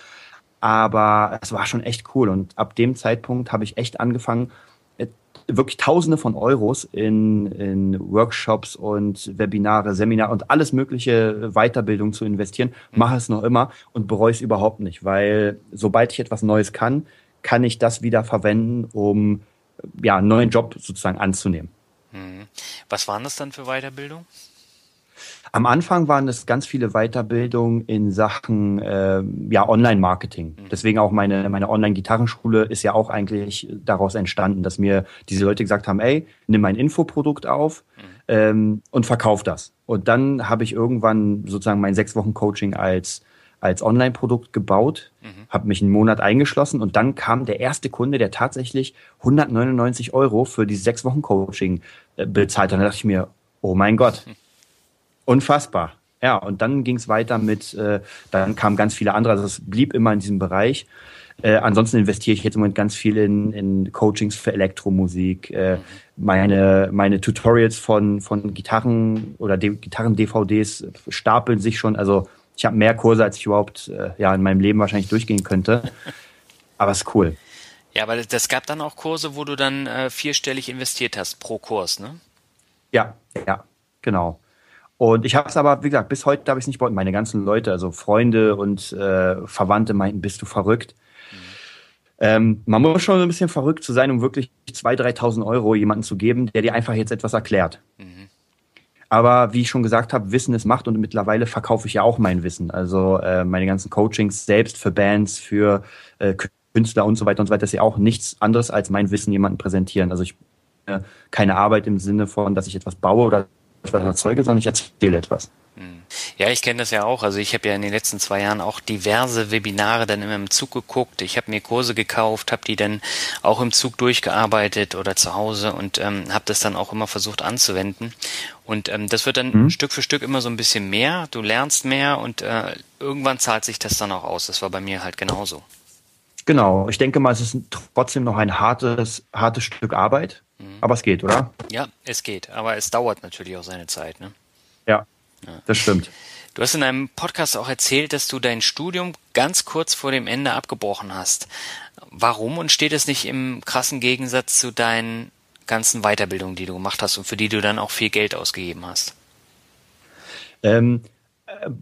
Aber es war schon echt cool. Und ab dem Zeitpunkt habe ich echt angefangen, äh, wirklich Tausende von Euros in, in Workshops und Webinare, Seminare und alles mögliche Weiterbildung zu investieren. Mache es noch immer und bereue es überhaupt nicht, weil sobald ich etwas Neues kann, kann ich das wieder verwenden, um ja, einen neuen Job sozusagen anzunehmen. Mhm. Was waren das dann für Weiterbildung? Am Anfang waren es ganz viele Weiterbildungen in Sachen äh, ja, Online-Marketing. Mhm. Deswegen auch meine, meine Online-Gitarrenschule ist ja auch eigentlich daraus entstanden, dass mir diese Leute gesagt haben, ey, nimm mein Infoprodukt auf mhm. ähm, und verkauf das. Und dann habe ich irgendwann sozusagen mein sechs Wochen Coaching als als Online-Produkt gebaut, mhm. habe mich einen Monat eingeschlossen und dann kam der erste Kunde, der tatsächlich 199 Euro für die sechs Wochen Coaching äh, bezahlt. Und dann dachte ich mir, oh mein Gott, unfassbar. Ja, und dann ging es weiter mit, äh, dann kamen ganz viele andere, also es blieb immer in diesem Bereich. Äh, ansonsten investiere ich jetzt im Moment ganz viel in, in Coachings für Elektromusik. Äh, mhm. meine, meine Tutorials von, von Gitarren oder Gitarren-DVDs stapeln sich schon. Also ich habe mehr Kurse, als ich überhaupt äh, ja, in meinem Leben wahrscheinlich durchgehen könnte. Aber es ist cool. Ja, aber das gab dann auch Kurse, wo du dann äh, vierstellig investiert hast pro Kurs, ne? Ja, ja, genau. Und ich habe es aber, wie gesagt, bis heute habe ich es nicht behalten. Meine ganzen Leute, also Freunde und äh, Verwandte meinten, bist du verrückt? Mhm. Ähm, man muss schon ein bisschen verrückt zu sein, um wirklich 2.000, 3.000 Euro jemanden zu geben, der dir einfach jetzt etwas erklärt. Mhm. Aber wie ich schon gesagt habe, Wissen ist Macht und mittlerweile verkaufe ich ja auch mein Wissen. Also äh, meine ganzen Coachings selbst für Bands, für äh, Künstler und so weiter und so weiter ist ja auch nichts anderes als mein Wissen jemandem präsentieren. Also ich äh, keine Arbeit im Sinne von, dass ich etwas baue oder etwas erzeuge, sondern ich erzähle etwas. Ja, ich kenne das ja auch. Also ich habe ja in den letzten zwei Jahren auch diverse Webinare dann immer im Zug geguckt. Ich habe mir Kurse gekauft, habe die dann auch im Zug durchgearbeitet oder zu Hause und ähm, habe das dann auch immer versucht anzuwenden. Und ähm, das wird dann mhm. Stück für Stück immer so ein bisschen mehr. Du lernst mehr und äh, irgendwann zahlt sich das dann auch aus. Das war bei mir halt genauso. Genau. Ich denke mal, es ist trotzdem noch ein hartes, hartes Stück Arbeit. Mhm. Aber es geht, oder? Ja, es geht. Aber es dauert natürlich auch seine Zeit. Ne? Ja, das stimmt. Du hast in einem Podcast auch erzählt, dass du dein Studium ganz kurz vor dem Ende abgebrochen hast. Warum und steht es nicht im krassen Gegensatz zu deinen ganzen Weiterbildungen, die du gemacht hast und für die du dann auch viel Geld ausgegeben hast? Ähm,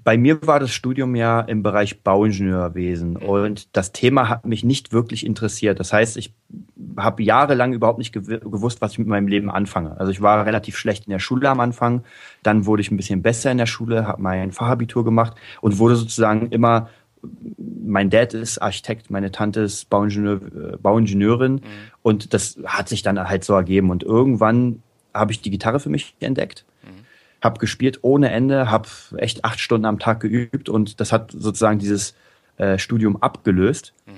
bei mir war das Studium ja im Bereich Bauingenieurwesen mhm. und das Thema hat mich nicht wirklich interessiert. Das heißt, ich habe jahrelang überhaupt nicht gewusst, was ich mit meinem Leben anfange. Also ich war relativ schlecht in der Schule am Anfang, dann wurde ich ein bisschen besser in der Schule, habe mein Fachabitur gemacht und wurde sozusagen immer mein Dad ist Architekt, meine Tante ist Bauingenieur, äh, Bauingenieurin mhm. und das hat sich dann halt so ergeben und irgendwann habe ich die Gitarre für mich entdeckt habe gespielt ohne Ende, habe echt acht Stunden am Tag geübt und das hat sozusagen dieses äh, Studium abgelöst. Mhm.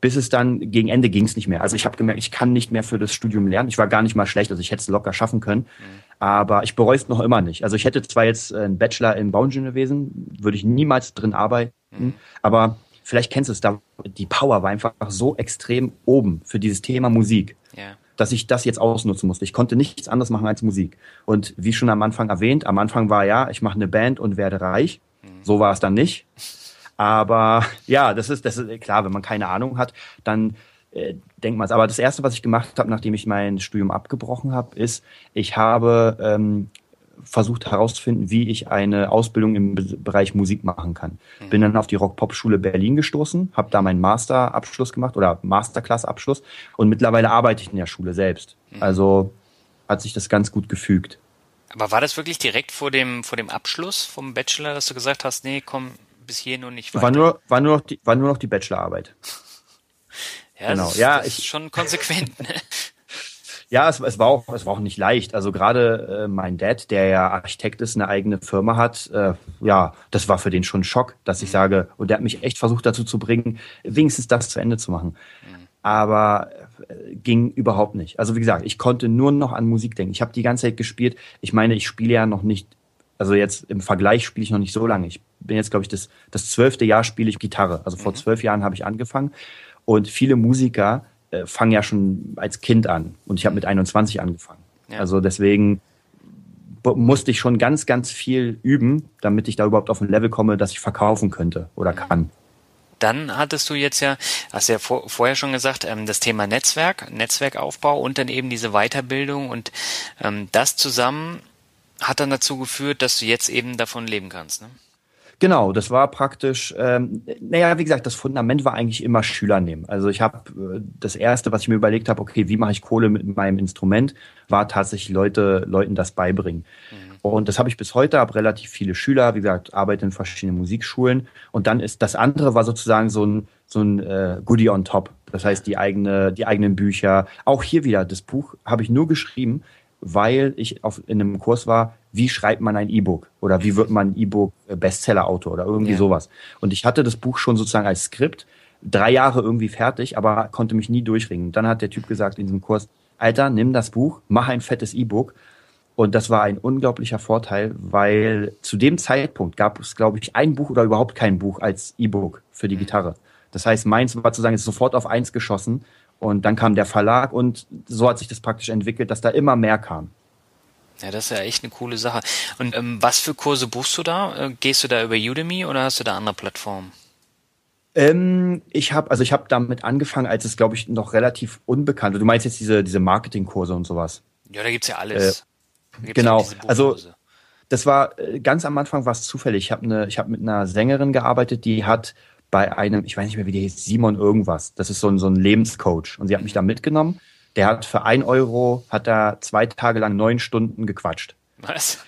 Bis es dann gegen Ende ging es nicht mehr. Also ich habe gemerkt, ich kann nicht mehr für das Studium lernen. Ich war gar nicht mal schlecht, also ich hätte es locker schaffen können. Mhm. Aber ich bereue es noch immer nicht. Also ich hätte zwar jetzt einen Bachelor im Bauingenieurwesen, würde ich niemals drin arbeiten, mhm. aber vielleicht kennst du es, da die Power war einfach so extrem oben für dieses Thema Musik. Ja dass ich das jetzt ausnutzen musste. Ich konnte nichts anderes machen als Musik. Und wie schon am Anfang erwähnt, am Anfang war ja, ich mache eine Band und werde reich. So war es dann nicht. Aber ja, das ist, das ist klar, wenn man keine Ahnung hat, dann äh, denkt man es. Aber das Erste, was ich gemacht habe, nachdem ich mein Studium abgebrochen habe, ist, ich habe ähm, versucht herauszufinden, wie ich eine Ausbildung im Bereich Musik machen kann. Mhm. Bin dann auf die Rock-Pop-Schule Berlin gestoßen, habe da meinen Master-Abschluss gemacht oder Masterclass-Abschluss und mittlerweile arbeite ich in der Schule selbst. Mhm. Also hat sich das ganz gut gefügt. Aber war das wirklich direkt vor dem, vor dem Abschluss vom Bachelor, dass du gesagt hast, nee, komm bis hier und nicht weiter? War nur, war nur, noch, die, war nur noch die Bachelorarbeit. ja, genau. das, ist, ja, das ich, ist schon konsequent. Ne? Ja, es, es, war auch, es war auch nicht leicht. Also gerade äh, mein Dad, der ja Architekt ist, eine eigene Firma hat, äh, ja, das war für den schon ein Schock, dass ich sage, und der hat mich echt versucht dazu zu bringen, wenigstens das zu Ende zu machen. Aber äh, ging überhaupt nicht. Also wie gesagt, ich konnte nur noch an Musik denken. Ich habe die ganze Zeit gespielt. Ich meine, ich spiele ja noch nicht, also jetzt im Vergleich spiele ich noch nicht so lange. Ich bin jetzt, glaube ich, das, das zwölfte Jahr spiele ich Gitarre. Also vor mhm. zwölf Jahren habe ich angefangen. Und viele Musiker äh, fange ja schon als Kind an und ich habe mit 21 angefangen. Ja. Also deswegen musste ich schon ganz, ganz viel üben, damit ich da überhaupt auf ein Level komme, dass ich verkaufen könnte oder kann. Dann hattest du jetzt ja, hast ja vor, vorher schon gesagt, ähm, das Thema Netzwerk, Netzwerkaufbau und dann eben diese Weiterbildung und ähm, das zusammen hat dann dazu geführt, dass du jetzt eben davon leben kannst. Ne? Genau, das war praktisch, ähm, naja, wie gesagt, das Fundament war eigentlich immer Schüler nehmen. Also ich habe äh, das Erste, was ich mir überlegt habe, okay, wie mache ich Kohle mit meinem Instrument, war tatsächlich Leute, Leuten das beibringen. Mhm. Und das habe ich bis heute, habe relativ viele Schüler, wie gesagt, arbeite in verschiedenen Musikschulen. Und dann ist das andere war sozusagen so ein, so ein äh, Goodie on top. Das heißt, die eigene, die eigenen Bücher. Auch hier wieder, das Buch habe ich nur geschrieben, weil ich auf, in einem Kurs war, wie schreibt man ein E-Book oder wie wird man ein E-Book äh, Bestseller-Autor oder irgendwie ja. sowas. Und ich hatte das Buch schon sozusagen als Skript, drei Jahre irgendwie fertig, aber konnte mich nie durchringen. Dann hat der Typ gesagt in diesem Kurs, Alter, nimm das Buch, mach ein fettes E-Book. Und das war ein unglaublicher Vorteil, weil zu dem Zeitpunkt gab es, glaube ich, ein Buch oder überhaupt kein Buch als E-Book für die mhm. Gitarre. Das heißt, meins war zu sagen, ist sofort auf eins geschossen und dann kam der Verlag und so hat sich das praktisch entwickelt, dass da immer mehr kam. Ja, das ist ja echt eine coole Sache. Und ähm, was für Kurse buchst du da? Äh, gehst du da über Udemy oder hast du da andere Plattformen? Ähm, ich habe also ich habe damit angefangen, als es glaube ich noch relativ unbekannt. Du meinst jetzt diese diese Marketingkurse und sowas? Ja, da gibt's ja alles. Äh, genau. Ja also das war äh, ganz am Anfang war es zufällig. Ich habe eine ich habe mit einer Sängerin gearbeitet, die hat bei einem, ich weiß nicht mehr, wie der hieß, Simon irgendwas. Das ist so ein, so ein Lebenscoach. Und sie hat mich da mitgenommen. Der hat für ein Euro, hat er zwei Tage lang neun Stunden gequatscht. Was?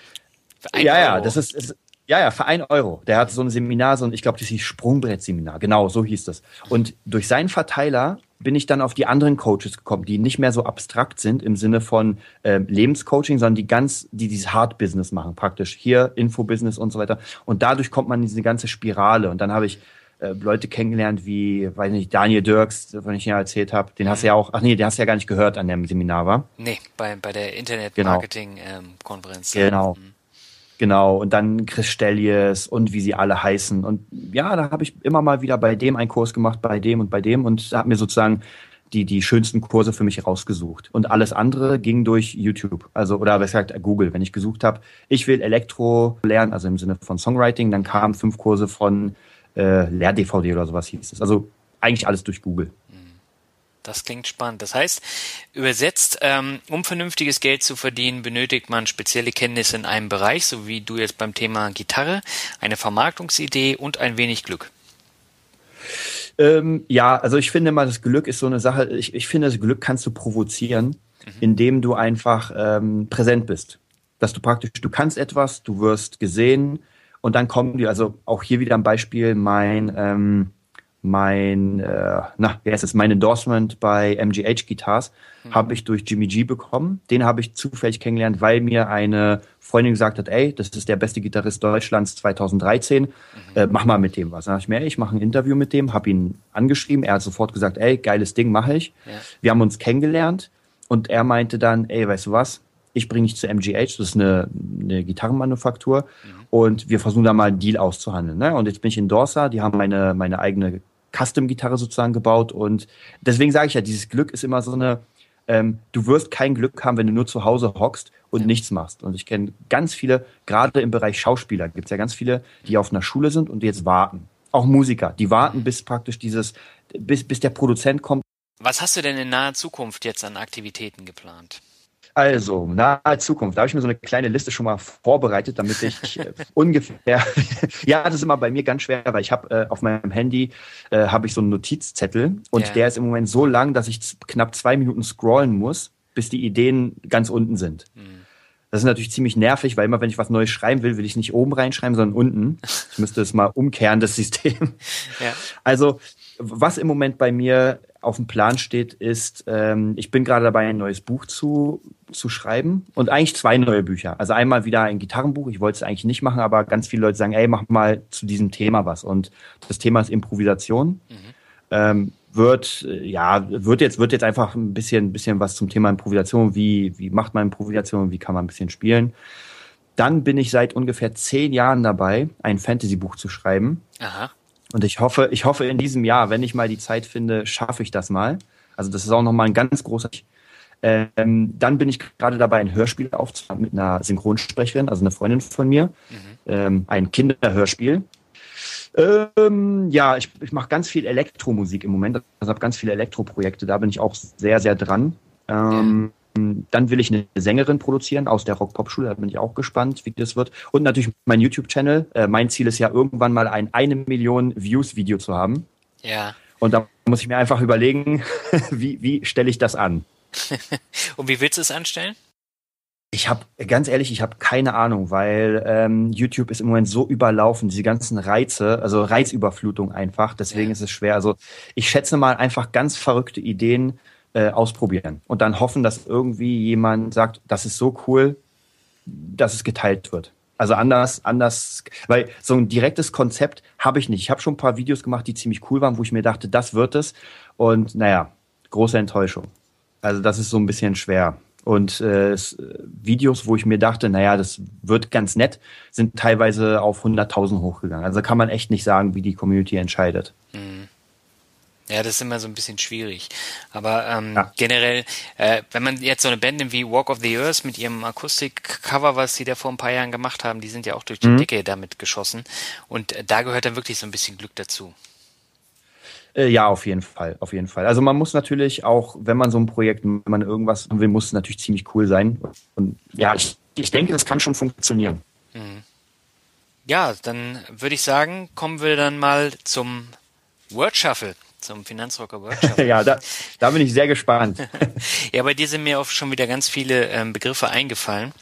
Für ein ja, Euro? ja, das ist, ist, ja, ja, für ein Euro. Der hat so ein Seminar, so ein, ich glaube, das hieß Sprungbrettseminar. Genau, so hieß das. Und durch seinen Verteiler bin ich dann auf die anderen Coaches gekommen, die nicht mehr so abstrakt sind im Sinne von äh, Lebenscoaching, sondern die ganz, die dieses Hard Business machen, praktisch hier Infobusiness und so weiter. Und dadurch kommt man in diese ganze Spirale. Und dann habe ich äh, Leute kennengelernt wie, weiß nicht, Daniel Dirks, von ich ja erzählt habe. Den hast du ja auch, ach nee, den hast du ja gar nicht gehört an dem Seminar, war? Nee, bei, bei der Internet-Marketing-Konferenz. Genau. Ähm, genau. Mhm. Genau, und dann Chris Stellies und wie sie alle heißen. Und ja, da habe ich immer mal wieder bei dem einen Kurs gemacht, bei dem und bei dem und habe mir sozusagen die, die schönsten Kurse für mich rausgesucht. Und alles andere ging durch YouTube. Also, oder besser gesagt Google. Wenn ich gesucht habe, ich will Elektro lernen, also im Sinne von Songwriting, dann kamen fünf Kurse von äh, Lehr-DVD oder sowas hieß es. Also eigentlich alles durch Google. Das klingt spannend. Das heißt, übersetzt, ähm, um vernünftiges Geld zu verdienen, benötigt man spezielle Kenntnisse in einem Bereich, so wie du jetzt beim Thema Gitarre, eine Vermarktungsidee und ein wenig Glück. Ähm, ja, also ich finde mal, das Glück ist so eine Sache. Ich, ich finde, das Glück kannst du provozieren, mhm. indem du einfach ähm, präsent bist. Dass du praktisch, du kannst etwas, du wirst gesehen und dann kommen die, also auch hier wieder ein Beispiel, mein ähm, mein, äh, na, wie heißt es, mein Endorsement bei MGH Guitars mhm. habe ich durch Jimmy G bekommen. Den habe ich zufällig kennengelernt, weil mir eine Freundin gesagt hat, ey, das ist der beste Gitarrist Deutschlands 2013, mhm. äh, mach mal mit dem was. Dann dachte ich mir, ey, ich mache ein Interview mit dem, habe ihn angeschrieben, er hat sofort gesagt, ey, geiles Ding, mache ich. Ja. Wir haben uns kennengelernt und er meinte dann, ey, weißt du was, ich bringe dich zu MGH, das ist eine, eine Gitarrenmanufaktur mhm. und wir versuchen da mal einen Deal auszuhandeln. Ne? Und jetzt bin ich in Dorsa, die haben meine, meine eigene Custom-Gitarre sozusagen gebaut. Und deswegen sage ich ja, dieses Glück ist immer so eine, ähm, du wirst kein Glück haben, wenn du nur zu Hause hockst und ja. nichts machst. Und ich kenne ganz viele, gerade im Bereich Schauspieler, gibt es ja ganz viele, die auf einer Schule sind und jetzt warten. Auch Musiker, die warten, bis praktisch dieses, bis, bis der Produzent kommt. Was hast du denn in naher Zukunft jetzt an Aktivitäten geplant? Also, nahe Zukunft. Da habe ich mir so eine kleine Liste schon mal vorbereitet, damit ich äh, ungefähr. ja, das ist immer bei mir ganz schwer, weil ich habe äh, auf meinem Handy äh, habe ich so einen Notizzettel und yeah. der ist im Moment so lang, dass ich knapp zwei Minuten scrollen muss, bis die Ideen ganz unten sind. Mhm. Das ist natürlich ziemlich nervig, weil immer wenn ich was Neues schreiben will, will ich nicht oben reinschreiben, sondern unten. Ich müsste es mal umkehren, das System. Ja. Also, was im Moment bei mir auf dem Plan steht, ist, ähm, ich bin gerade dabei, ein neues Buch zu, zu schreiben und eigentlich zwei neue Bücher. Also einmal wieder ein Gitarrenbuch, ich wollte es eigentlich nicht machen, aber ganz viele Leute sagen, ey, mach mal zu diesem Thema was. Und das Thema ist Improvisation. Mhm. Ähm, wird, ja, wird jetzt, wird jetzt einfach ein bisschen, bisschen was zum Thema Improvisation. Wie, wie macht man Improvisation? Wie kann man ein bisschen spielen? Dann bin ich seit ungefähr zehn Jahren dabei, ein Fantasy-Buch zu schreiben. Aha. Und ich hoffe, ich hoffe in diesem Jahr, wenn ich mal die Zeit finde, schaffe ich das mal. Also das ist auch nochmal ein ganz großer. Ähm, dann bin ich gerade dabei, ein Hörspiel aufzunehmen mit einer Synchronsprecherin, also eine Freundin von mir. Mhm. Ähm, ein Kinderhörspiel. Ähm, ja, ich, ich mache ganz viel Elektromusik im Moment. Also habe ganz viele Elektroprojekte. Da bin ich auch sehr, sehr dran. Ähm, dann will ich eine Sängerin produzieren aus der Rock-Pop-Schule, da bin ich auch gespannt, wie das wird. Und natürlich mein YouTube-Channel. Äh, mein Ziel ist ja irgendwann mal ein eine Million Views-Video zu haben. Ja. Und da muss ich mir einfach überlegen, wie, wie stelle ich das an? Und wie willst du es anstellen? Ich habe ganz ehrlich, ich habe keine Ahnung, weil ähm, YouTube ist im Moment so überlaufen, diese ganzen Reize, also Reizüberflutung einfach. Deswegen ja. ist es schwer. Also ich schätze mal einfach ganz verrückte Ideen äh, ausprobieren und dann hoffen, dass irgendwie jemand sagt, das ist so cool, dass es geteilt wird. Also anders, anders, weil so ein direktes Konzept habe ich nicht. Ich habe schon ein paar Videos gemacht, die ziemlich cool waren, wo ich mir dachte, das wird es. Und naja, große Enttäuschung. Also das ist so ein bisschen schwer. Und äh, Videos, wo ich mir dachte, naja, das wird ganz nett, sind teilweise auf 100.000 hochgegangen. Also kann man echt nicht sagen, wie die Community entscheidet. Mhm. Ja, das ist immer so ein bisschen schwierig. Aber ähm, ja. generell, äh, wenn man jetzt so eine Band nimmt wie Walk of the Earth mit ihrem Akustik-Cover, was sie da vor ein paar Jahren gemacht haben, die sind ja auch durch die mhm. Decke damit geschossen. Und äh, da gehört dann wirklich so ein bisschen Glück dazu. Äh, ja, auf jeden Fall, auf jeden Fall. Also man muss natürlich auch, wenn man so ein Projekt, wenn man irgendwas will, muss es natürlich ziemlich cool sein. Und ja, ich, ich denke, das kann schon funktionieren. Mhm. Ja, dann würde ich sagen, kommen wir dann mal zum Word Shuffle zum Finanzrocker Workshop. ja, da, da bin ich sehr gespannt. ja, bei dir sind mir auch schon wieder ganz viele ähm, Begriffe eingefallen.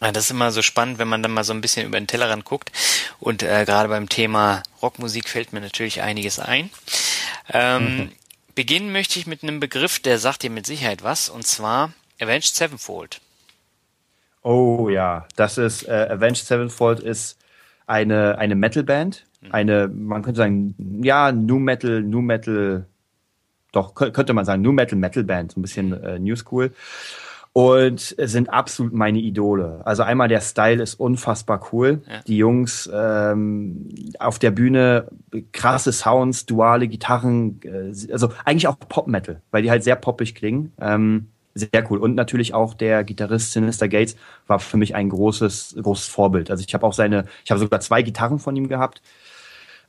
Das ist immer so spannend, wenn man dann mal so ein bisschen über den Tellerrand guckt. Und äh, gerade beim Thema Rockmusik fällt mir natürlich einiges ein. Ähm, mhm. beginnen möchte ich mit einem Begriff, der sagt dir mit Sicherheit was, und zwar Avenged Sevenfold. Oh ja, das ist äh, Avenged Sevenfold ist eine eine Metalband. Eine man könnte sagen ja New Metal, New Metal, doch könnte man sagen New Metal Metal Band, so ein bisschen äh, New School und sind absolut meine Idole. Also einmal der Style ist unfassbar cool. Ja. Die Jungs ähm, auf der Bühne, krasse Sounds, duale Gitarren, äh, also eigentlich auch Pop-Metal, weil die halt sehr poppig klingen. Ähm, sehr cool. Und natürlich auch der Gitarrist Sinister Gates war für mich ein großes, großes Vorbild. Also ich habe auch seine, ich habe sogar zwei Gitarren von ihm gehabt.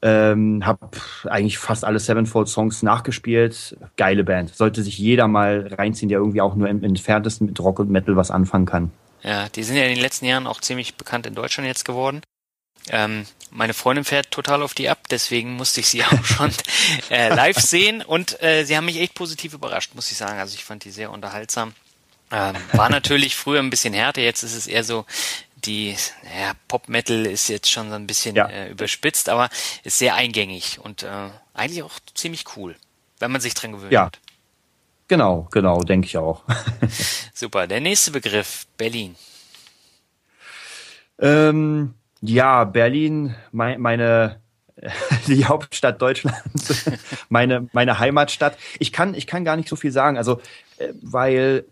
Ähm, habe eigentlich fast alle Sevenfold Songs nachgespielt. Geile Band. Sollte sich jeder mal reinziehen, der irgendwie auch nur im entferntesten mit Rock und Metal was anfangen kann. Ja, die sind ja in den letzten Jahren auch ziemlich bekannt in Deutschland jetzt geworden. Ähm, meine Freundin fährt total auf die ab, deswegen musste ich sie auch schon äh, live sehen und äh, sie haben mich echt positiv überrascht, muss ich sagen. Also ich fand die sehr unterhaltsam. Ähm, war natürlich früher ein bisschen härter, jetzt ist es eher so, die ja, Pop-Metal ist jetzt schon so ein bisschen ja. äh, überspitzt, aber ist sehr eingängig und äh, eigentlich auch ziemlich cool, wenn man sich dran gewöhnt. Ja. Genau, genau, denke ich auch. Super. Der nächste Begriff, Berlin. Ähm, ja, Berlin, mein, meine die Hauptstadt Deutschlands, meine meine Heimatstadt. Ich kann ich kann gar nicht so viel sagen, also äh, weil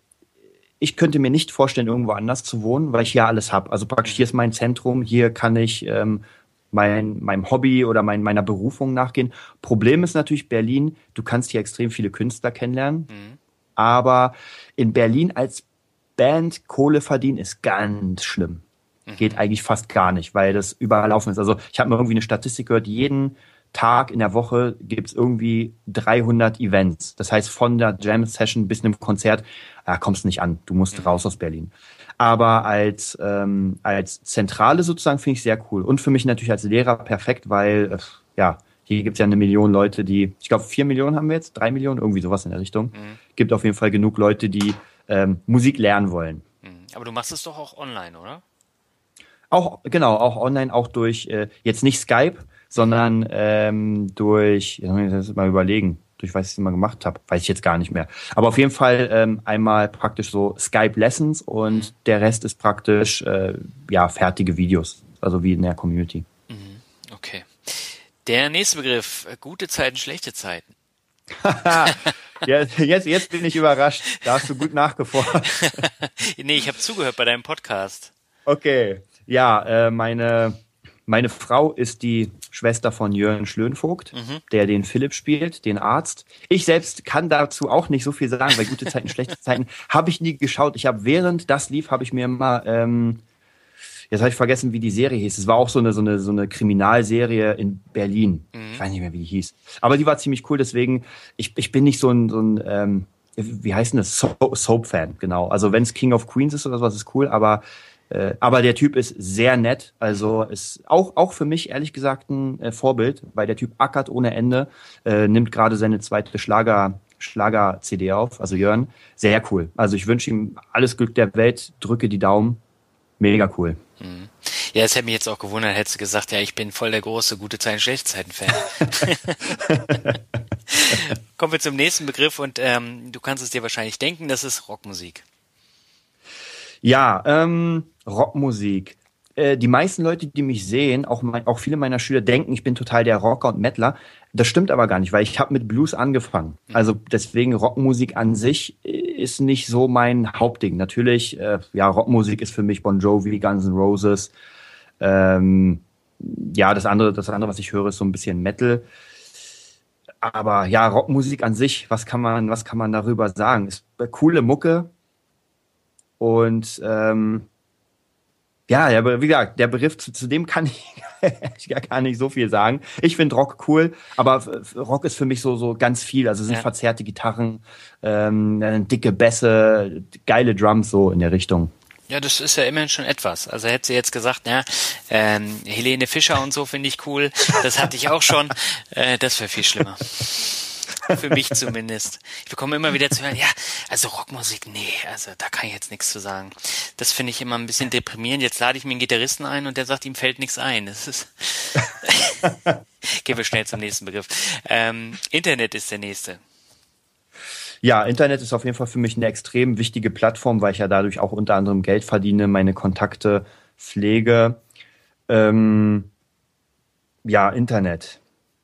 ich könnte mir nicht vorstellen, irgendwo anders zu wohnen, weil ich hier alles habe. Also praktisch hier ist mein Zentrum, hier kann ich ähm, mein, meinem Hobby oder mein, meiner Berufung nachgehen. Problem ist natürlich Berlin, du kannst hier extrem viele Künstler kennenlernen, mhm. aber in Berlin als Band Kohle verdienen ist ganz schlimm. Mhm. Geht eigentlich fast gar nicht, weil das überall laufen ist. Also ich habe mir irgendwie eine Statistik gehört, jeden Tag in der Woche gibt's irgendwie 300 Events. Das heißt, von der Jam-Session bis einem Konzert ja, kommst du nicht an. Du musst mhm. raus aus Berlin. Aber als, ähm, als Zentrale sozusagen finde ich sehr cool. Und für mich natürlich als Lehrer perfekt, weil, äh, ja, hier gibt's ja eine Million Leute, die, ich glaube, vier Millionen haben wir jetzt, drei Millionen, irgendwie sowas in der Richtung. Mhm. Gibt auf jeden Fall genug Leute, die ähm, Musik lernen wollen. Mhm. Aber du machst es doch auch online, oder? Auch, genau, auch online, auch durch, äh, jetzt nicht Skype, sondern ähm, durch, jetzt muss ich mal überlegen, durch was ich immer gemacht habe, weiß ich jetzt gar nicht mehr. Aber auf jeden Fall ähm, einmal praktisch so Skype Lessons und der Rest ist praktisch äh, ja fertige Videos, also wie in der Community. Mhm. Okay. Der nächste Begriff: gute Zeiten, schlechte Zeiten. jetzt, jetzt, jetzt bin ich überrascht. Da hast du gut nachgeforscht. nee, ich habe zugehört bei deinem Podcast. Okay. Ja, äh, meine meine Frau ist die Schwester von Jörn Schlönvogt, mhm. der den Philipp spielt, den Arzt. Ich selbst kann dazu auch nicht so viel sagen, weil gute Zeiten, schlechte Zeiten habe ich nie geschaut. Ich habe während das lief, habe ich mir immer ähm, jetzt habe ich vergessen, wie die Serie hieß. Es war auch so eine, so eine, so eine Kriminalserie in Berlin. Mhm. Ich weiß nicht mehr, wie die hieß. Aber die war ziemlich cool, deswegen, ich, ich bin nicht so ein, so ein ähm, wie heißt denn das? Soap-Fan, genau. Also wenn es King of Queens ist oder sowas, ist cool, aber äh, aber der Typ ist sehr nett, also ist auch, auch für mich ehrlich gesagt ein äh, Vorbild, weil der Typ ackert ohne Ende, äh, nimmt gerade seine zweite Schlager, Schlager-CD auf, also Jörn. Sehr cool. Also ich wünsche ihm alles Glück der Welt, drücke die Daumen. Mega cool. Mhm. Ja, es hätte mich jetzt auch gewundert, hättest du gesagt, ja, ich bin voll der große gute Zeiten, schlechte Zeiten-Fan. Kommen wir zum nächsten Begriff und ähm, du kannst es dir wahrscheinlich denken, das ist Rockmusik. Ja, ähm, Rockmusik. Äh, die meisten Leute, die mich sehen, auch, mein, auch viele meiner Schüler denken, ich bin total der Rocker und Mettler. Das stimmt aber gar nicht, weil ich habe mit Blues angefangen. Mhm. Also deswegen Rockmusik an sich ist nicht so mein Hauptding. Natürlich, äh, ja, Rockmusik ist für mich Bon Jovi, Guns N' Roses. Ähm, ja, das andere, das andere, was ich höre, ist so ein bisschen Metal. Aber ja, Rockmusik an sich, was kann man, was kann man darüber sagen? Ist äh, coole Mucke, und ähm, ja, ja, wie gesagt, der Begriff, zu, zu dem kann ich gar nicht so viel sagen. Ich finde Rock cool, aber Rock ist für mich so, so ganz viel. Also es sind ja. verzerrte Gitarren, ähm, dicke Bässe, geile Drums so in der Richtung. Ja, das ist ja immerhin schon etwas. Also hätte sie jetzt gesagt, ja, ähm, Helene Fischer und so finde ich cool. Das hatte ich auch schon. Äh, das wäre viel schlimmer. Für mich zumindest. Ich bekomme immer wieder zu hören, ja, also Rockmusik, nee, also da kann ich jetzt nichts zu sagen. Das finde ich immer ein bisschen deprimierend. Jetzt lade ich mir einen Gitarristen ein und der sagt, ihm fällt nichts ein. Das ist. Gehen wir schnell zum nächsten Begriff. Ähm, Internet ist der nächste. Ja, Internet ist auf jeden Fall für mich eine extrem wichtige Plattform, weil ich ja dadurch auch unter anderem Geld verdiene, meine Kontakte pflege. Ähm, ja, Internet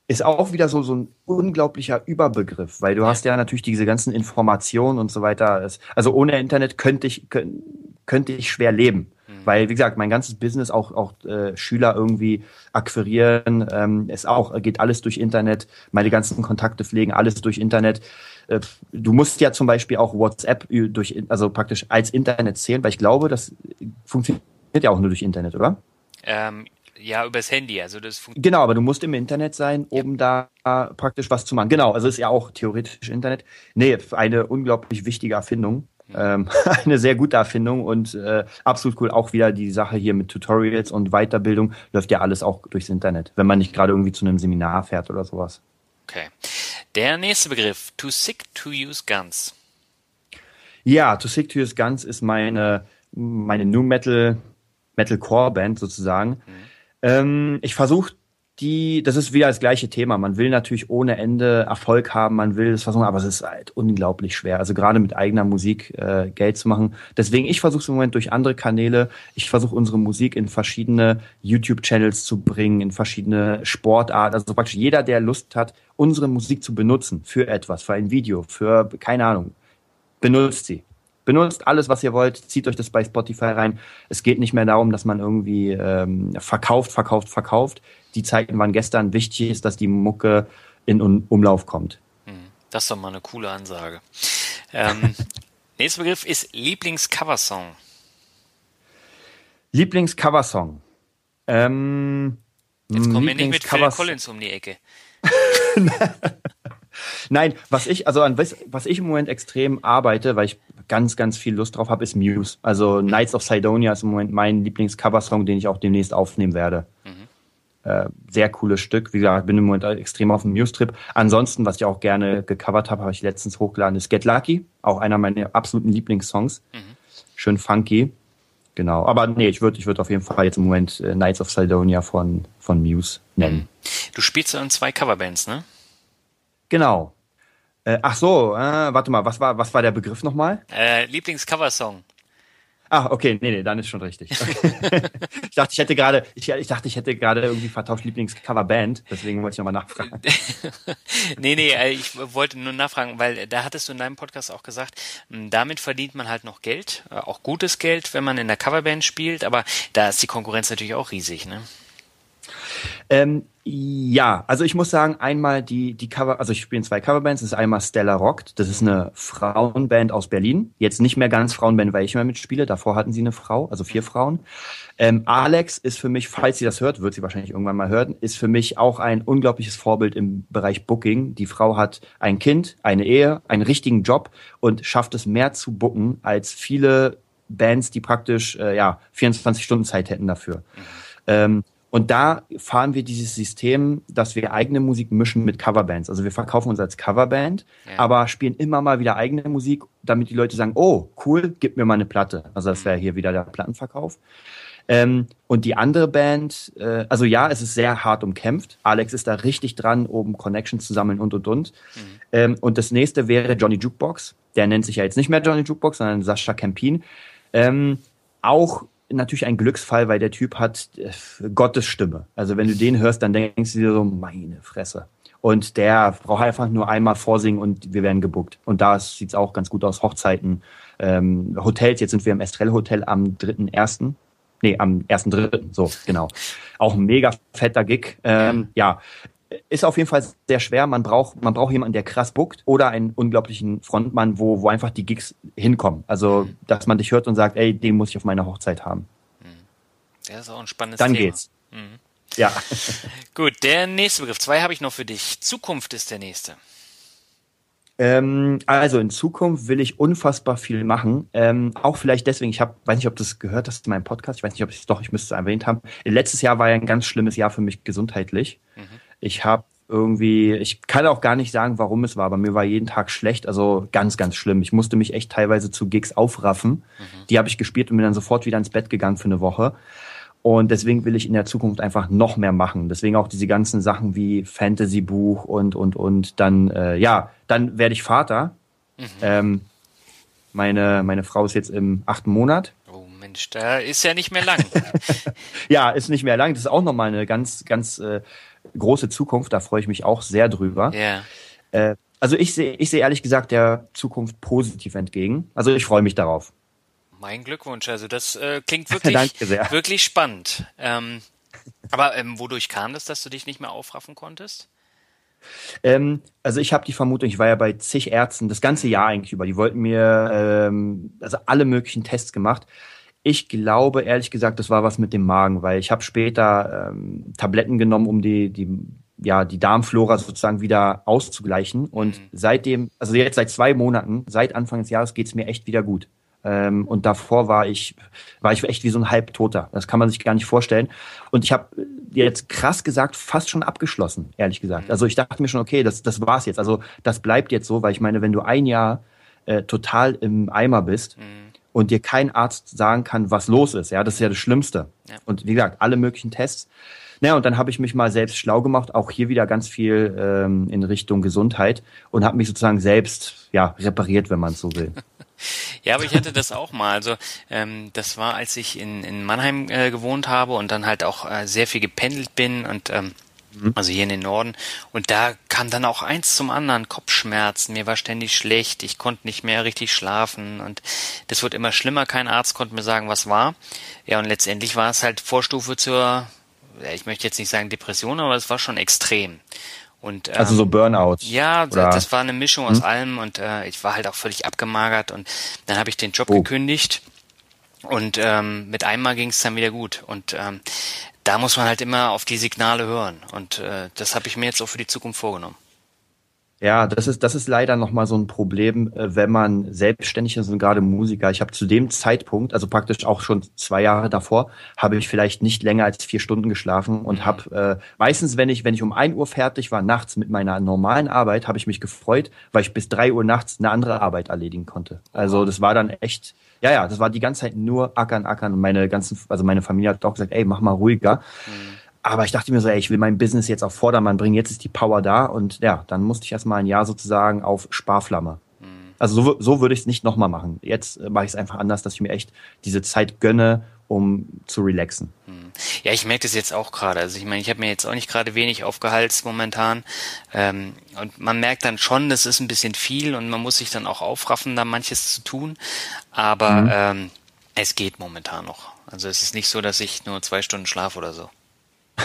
ist auch wieder so, so ein unglaublicher Überbegriff, weil du hast ja natürlich diese ganzen Informationen und so weiter. Also ohne Internet könnte ich, könnte ich schwer leben. Mhm. Weil, wie gesagt, mein ganzes Business, auch, auch äh, Schüler irgendwie akquirieren, ähm, ist auch, geht alles durch Internet, meine ganzen Kontakte pflegen, alles durch Internet. Äh, du musst ja zum Beispiel auch WhatsApp durch, also praktisch als Internet zählen, weil ich glaube, das funktioniert ja auch nur durch Internet, oder? Ähm, ja, übers Handy. Also das genau, aber du musst im Internet sein, um ja. da praktisch was zu machen. Genau, also ist ja auch theoretisch Internet. Nee, eine unglaublich wichtige Erfindung. Mhm. Ähm, eine sehr gute Erfindung und äh, absolut cool. Auch wieder die Sache hier mit Tutorials und Weiterbildung läuft ja alles auch durchs Internet, wenn man nicht gerade irgendwie zu einem Seminar fährt oder sowas. Okay. Der nächste Begriff, too sick to use guns. Ja, Too Sick to Use Guns ist meine, meine New Metal, Metalcore Band sozusagen. Mhm. Ähm, ich versuche die, das ist wieder das gleiche Thema. Man will natürlich ohne Ende Erfolg haben, man will es versuchen, aber es ist halt unglaublich schwer. Also gerade mit eigener Musik äh, Geld zu machen. Deswegen, ich versuche es im Moment durch andere Kanäle. Ich versuche unsere Musik in verschiedene YouTube-Channels zu bringen, in verschiedene Sportarten. Also praktisch jeder, der Lust hat, unsere Musik zu benutzen für etwas, für ein Video, für, keine Ahnung, benutzt sie benutzt alles, was ihr wollt, zieht euch das bei Spotify rein. Es geht nicht mehr darum, dass man irgendwie ähm, verkauft, verkauft, verkauft. Die Zeiten waren gestern. Wichtig ist, dass die Mucke in Umlauf kommt. Hm, das ist doch mal eine coole Ansage. Ähm, nächster Begriff ist Lieblingscoversong. Lieblingscoversong. Ähm, Jetzt kommen wir nicht mit Phil Collins um die Ecke. Nein, was ich, also an was, was ich im Moment extrem arbeite, weil ich ganz, ganz viel Lust drauf habe, ist Muse. Also Knights of Sidonia ist im Moment mein Lieblingscoversong, den ich auch demnächst aufnehmen werde. Mhm. Äh, sehr cooles Stück. Wie gesagt, bin im Moment extrem auf dem Muse-Trip. Ansonsten, was ich auch gerne gecovert habe, habe ich letztens hochgeladen, ist Get Lucky. Auch einer meiner absoluten Lieblingssongs. Mhm. Schön funky. Genau. Aber nee, ich würde ich würd auf jeden Fall jetzt im Moment äh, Knights of Sidonia von, von Muse nennen. Mhm. Du spielst in zwei Coverbands, ne? Genau. Äh, ach so, äh, warte mal, was war, was war der Begriff nochmal? Äh, Lieblingscoversong. Ah, okay, nee, nee, dann ist schon richtig. Okay. ich dachte, ich hätte gerade, ich, ich, dachte, ich hätte gerade irgendwie vertauscht Lieblingscoverband, deswegen wollte ich nochmal nachfragen. nee, nee, äh, ich wollte nur nachfragen, weil da hattest du in deinem Podcast auch gesagt, damit verdient man halt noch Geld, äh, auch gutes Geld, wenn man in der Coverband spielt, aber da ist die Konkurrenz natürlich auch riesig, ne? Ähm, ja, also ich muss sagen, einmal die, die Cover, also ich spiele in zwei Coverbands, das ist einmal Stella Rockt, das ist eine Frauenband aus Berlin, jetzt nicht mehr ganz Frauenband, weil ich immer mitspiele, davor hatten sie eine Frau, also vier Frauen. Ähm, Alex ist für mich, falls sie das hört, wird sie wahrscheinlich irgendwann mal hören, ist für mich auch ein unglaubliches Vorbild im Bereich Booking. Die Frau hat ein Kind, eine Ehe, einen richtigen Job und schafft es mehr zu booken als viele Bands, die praktisch äh, ja 24 Stunden Zeit hätten dafür. Mhm. Ähm, und da fahren wir dieses System, dass wir eigene Musik mischen mit Coverbands. Also wir verkaufen uns als Coverband, ja. aber spielen immer mal wieder eigene Musik, damit die Leute sagen, oh, cool, gib mir mal eine Platte. Also das wäre hier wieder der Plattenverkauf. Ähm, und die andere Band, äh, also ja, es ist sehr hart umkämpft. Alex ist da richtig dran, oben Connections zu sammeln und und und. Mhm. Ähm, und das nächste wäre Johnny Jukebox. Der nennt sich ja jetzt nicht mehr Johnny Jukebox, sondern Sascha Campin. Ähm, auch natürlich ein Glücksfall, weil der Typ hat äh, Gottes Stimme. Also wenn du den hörst, dann denkst du dir so, meine Fresse. Und der braucht einfach nur einmal vorsingen und wir werden gebuckt. Und da sieht es auch ganz gut aus. Hochzeiten, ähm, Hotels, jetzt sind wir im Estrell Hotel am 3.1. Nee, am 1.3. So, genau. Auch ein mega fetter Gig. Ähm, ja, ist auf jeden Fall sehr schwer. Man braucht, man braucht jemanden, der krass buckt oder einen unglaublichen Frontmann, wo, wo einfach die Gigs hinkommen. Also, mhm. dass man dich hört und sagt, ey, den muss ich auf meiner Hochzeit haben. Mhm. Der ist auch ein spannendes Dann Thema. geht's. Mhm. Ja. Gut, der nächste Begriff. Zwei habe ich noch für dich. Zukunft ist der nächste. Ähm, also in Zukunft will ich unfassbar viel machen. Ähm, auch vielleicht deswegen, ich habe, weiß nicht, ob du das gehört hast in meinem Podcast, ich weiß nicht, ob ich es doch, ich müsste es erwähnt haben. Letztes Jahr war ja ein ganz schlimmes Jahr für mich gesundheitlich. Mhm. Ich habe irgendwie, ich kann auch gar nicht sagen, warum es war, aber mir war jeden Tag schlecht, also ganz, ganz schlimm. Ich musste mich echt teilweise zu Gigs aufraffen. Mhm. Die habe ich gespielt und bin dann sofort wieder ins Bett gegangen für eine Woche. Und deswegen will ich in der Zukunft einfach noch mehr machen. Deswegen auch diese ganzen Sachen wie Fantasy-Buch und, und, und. Dann, äh, ja, dann werde ich Vater. Ähm, meine, meine Frau ist jetzt im achten Monat. Oh Mensch, da ist ja nicht mehr lang. Ja, ist nicht mehr lang. Das ist auch nochmal eine ganz, ganz äh, große Zukunft. Da freue ich mich auch sehr drüber. ja. Äh, also ich sehe, ich sehe ehrlich gesagt der Zukunft positiv entgegen. Also ich freue mich darauf. Mein Glückwunsch. Also das äh, klingt wirklich, wirklich spannend. Ähm, aber ähm, wodurch kam das, dass du dich nicht mehr aufraffen konntest? Ähm, also ich habe die Vermutung, ich war ja bei zig Ärzten das ganze Jahr eigentlich über. Die wollten mir ähm, also alle möglichen Tests gemacht. Ich glaube ehrlich gesagt, das war was mit dem Magen, weil ich habe später ähm, Tabletten genommen, um die die ja die Darmflora sozusagen wieder auszugleichen. Und seitdem, also jetzt seit zwei Monaten, seit Anfang des Jahres geht's mir echt wieder gut. Ähm, und davor war ich, war ich echt wie so ein Halbtoter. Das kann man sich gar nicht vorstellen. Und ich habe jetzt krass gesagt fast schon abgeschlossen, ehrlich gesagt. Also ich dachte mir schon, okay, das, das war's jetzt. Also das bleibt jetzt so, weil ich meine, wenn du ein Jahr äh, total im Eimer bist und dir kein Arzt sagen kann, was los ist, ja, das ist ja das Schlimmste. Ja. Und wie gesagt, alle möglichen Tests. Naja, und dann habe ich mich mal selbst schlau gemacht, auch hier wieder ganz viel ähm, in Richtung Gesundheit und habe mich sozusagen selbst ja repariert, wenn man so will. Ja, aber ich hatte das auch mal. Also ähm, das war, als ich in, in Mannheim äh, gewohnt habe und dann halt auch äh, sehr viel gependelt bin und ähm, also hier in den Norden. Und da kam dann auch eins zum anderen, Kopfschmerzen, mir war ständig schlecht, ich konnte nicht mehr richtig schlafen und das wurde immer schlimmer, kein Arzt konnte mir sagen, was war. Ja, und letztendlich war es halt Vorstufe zur, ich möchte jetzt nicht sagen Depression, aber es war schon extrem. Und, ähm, Also so Burnout. ja, Oder- Hm? das war eine Mischung aus allem und äh, ich war halt auch völlig abgemagert und dann habe ich den Job Oh. gekündigt und ähm, mit einmal ging es dann wieder gut und ähm, da muss man halt immer auf die Signale hören und äh, das habe ich mir jetzt auch für die Zukunft vorgenommen. Ja, das ist, das ist leider nochmal so ein Problem, äh, wenn man selbstständig ist und gerade Musiker. Ich habe zu dem Zeitpunkt, also praktisch auch schon zwei Jahre davor, habe ich vielleicht nicht länger als vier Stunden geschlafen und habe äh, meistens, wenn ich, wenn ich um ein Uhr fertig war, nachts mit meiner normalen Arbeit, habe ich mich gefreut, weil ich bis drei Uhr nachts eine andere Arbeit erledigen konnte. Also das war dann echt, ja, ja, das war die ganze Zeit nur ackern, ackern. Und meine ganzen, also meine Familie hat auch gesagt, ey, mach mal ruhiger. Aber ich dachte mir so, ey, ich will mein Business jetzt auf Vordermann bringen, jetzt ist die Power da und ja, dann musste ich erstmal ein Jahr sozusagen auf Sparflamme. Also so, so würde ich es nicht nochmal machen. Jetzt äh, mache ich es einfach anders, dass ich mir echt diese Zeit gönne, um zu relaxen. Ja, ich merke das jetzt auch gerade. Also ich meine, ich habe mir jetzt auch nicht gerade wenig aufgehalst momentan. Ähm, und man merkt dann schon, das ist ein bisschen viel und man muss sich dann auch aufraffen, da manches zu tun. Aber ähm, es geht momentan noch. Also es ist nicht so, dass ich nur zwei Stunden schlafe oder so.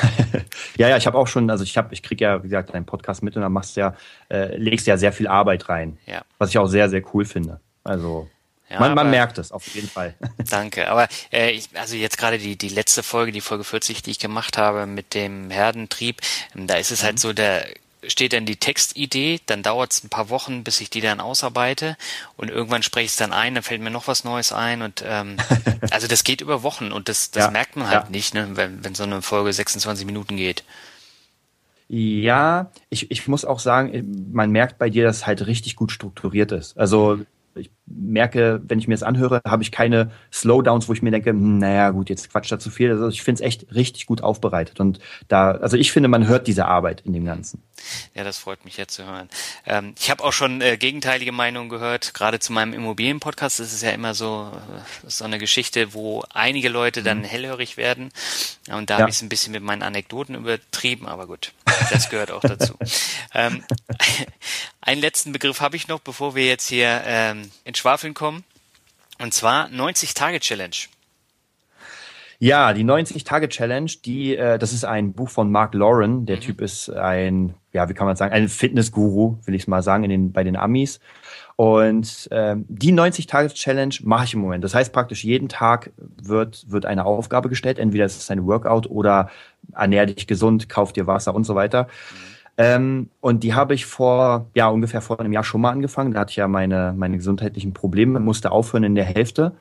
Ja, ja, ich habe auch schon, also ich habe, ich krieg ja, wie gesagt, deinen Podcast mit und da machst du ja, äh, legst ja sehr viel Arbeit rein. Ja. Was ich auch sehr, sehr cool finde. Also Ja, man, man merkt es auf jeden Fall. Danke. Aber äh, ich, also jetzt gerade die, die letzte Folge, die Folge 40, die ich gemacht habe mit dem Herdentrieb, ähm, da ist es halt so, da steht dann die Textidee, dann dauert es ein paar Wochen, bis ich die dann ausarbeite und irgendwann spreche ich es dann ein, dann fällt mir noch was Neues ein und ähm, also das geht über Wochen und das, das Ja, merkt man halt ja. nicht, ne, wenn, wenn so eine Folge 26 Minuten geht. Ja, ich, ich muss auch sagen, man merkt bei dir, dass es halt richtig gut strukturiert ist. Also ich merke, wenn ich mir das anhöre, habe ich keine Slowdowns, wo ich mir denke, hm, naja, gut, jetzt quatscht da zu viel. Also ich finde es echt richtig gut aufbereitet. Und da, also ich finde, man hört diese Arbeit in dem Ganzen. Ja, das freut mich jetzt zu hören. Ähm, ich habe auch schon äh, gegenteilige Meinungen gehört, gerade zu meinem Immobilienpodcast. Das ist ja immer so, äh, so eine Geschichte, wo einige Leute dann hellhörig werden. Und da Ja. habe ich es ein bisschen mit meinen Anekdoten übertrieben, aber gut, das gehört auch dazu. ähm, einen letzten Begriff habe ich noch, bevor wir jetzt hier ähm, ins Schwafeln kommen. Und zwar 90-Tage-Challenge. Ja, die 90-Tage-Challenge, die, äh, das ist ein Buch von Mark Lauren. Mhm. Der Typ ist ein, ja, wie kann man sagen, ein Fitnessguru, will ich mal sagen, in den, bei den Amis. Und ähm, die 90-Tage-Challenge mache ich im Moment. Das heißt praktisch, jeden Tag wird, wird eine Aufgabe gestellt. Entweder es ist ein Workout oder ernähr dich gesund, kauf dir Wasser und so weiter. Ähm, und die habe ich vor, ja, ungefähr vor einem Jahr schon mal angefangen. Da hatte ich ja meine, meine gesundheitlichen Probleme, musste aufhören in der Hälfte.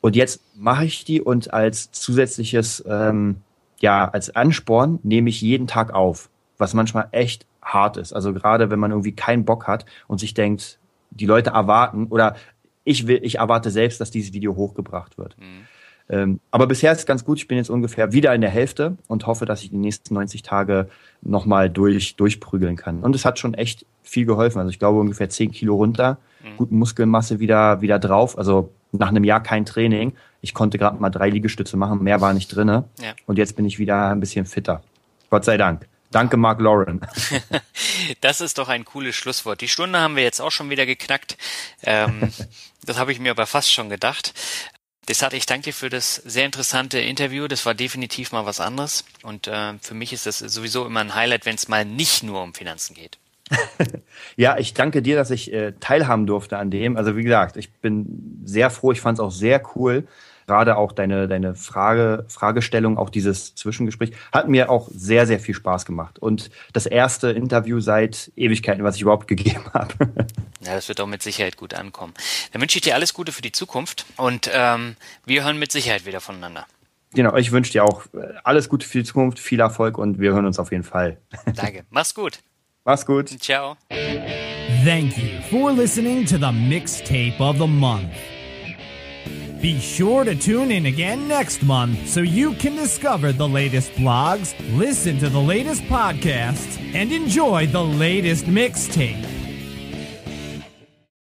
Und jetzt mache ich die und als zusätzliches, ähm, ja, als Ansporn nehme ich jeden Tag auf, was manchmal echt hart ist. Also gerade wenn man irgendwie keinen Bock hat und sich denkt, die Leute erwarten oder ich will, ich erwarte selbst, dass dieses Video hochgebracht wird. Ähm, aber bisher ist es ganz gut. Ich bin jetzt ungefähr wieder in der Hälfte und hoffe, dass ich die nächsten 90 Tage nochmal durch, durchprügeln kann. Und es hat schon echt viel geholfen. Also ich glaube ungefähr 10 Kilo runter, mhm. gut Muskelmasse wieder, wieder drauf. Also nach einem Jahr kein Training. Ich konnte gerade mal drei Liegestütze machen, mehr war nicht drinne. Ja. Und jetzt bin ich wieder ein bisschen fitter. Gott sei Dank. Danke, Mark Lauren. das ist doch ein cooles Schlusswort. Die Stunde haben wir jetzt auch schon wieder geknackt. Ähm, das habe ich mir aber fast schon gedacht. Deshalb, ich danke dir für das sehr interessante Interview. Das war definitiv mal was anderes. Und äh, für mich ist das sowieso immer ein Highlight, wenn es mal nicht nur um Finanzen geht. ja, ich danke dir, dass ich äh, teilhaben durfte an dem. Also wie gesagt, ich bin sehr froh. Ich fand es auch sehr cool, gerade auch deine, deine Frage, Fragestellung, auch dieses Zwischengespräch, hat mir auch sehr, sehr viel Spaß gemacht. Und das erste Interview seit Ewigkeiten, was ich überhaupt gegeben habe. Ja, das wird auch mit Sicherheit gut ankommen. Dann wünsche ich dir alles Gute für die Zukunft und ähm, wir hören mit Sicherheit wieder voneinander. Genau, ich wünsche dir auch äh, alles Gute für die Zukunft, viel Erfolg und wir hören uns auf jeden Fall. Danke. Mach's gut. Mach's gut. Ciao. Thank you for listening to the mixtape of the month. Be sure to tune in again next month so you can discover the latest blogs, listen to the latest podcasts, and enjoy the latest mixtape.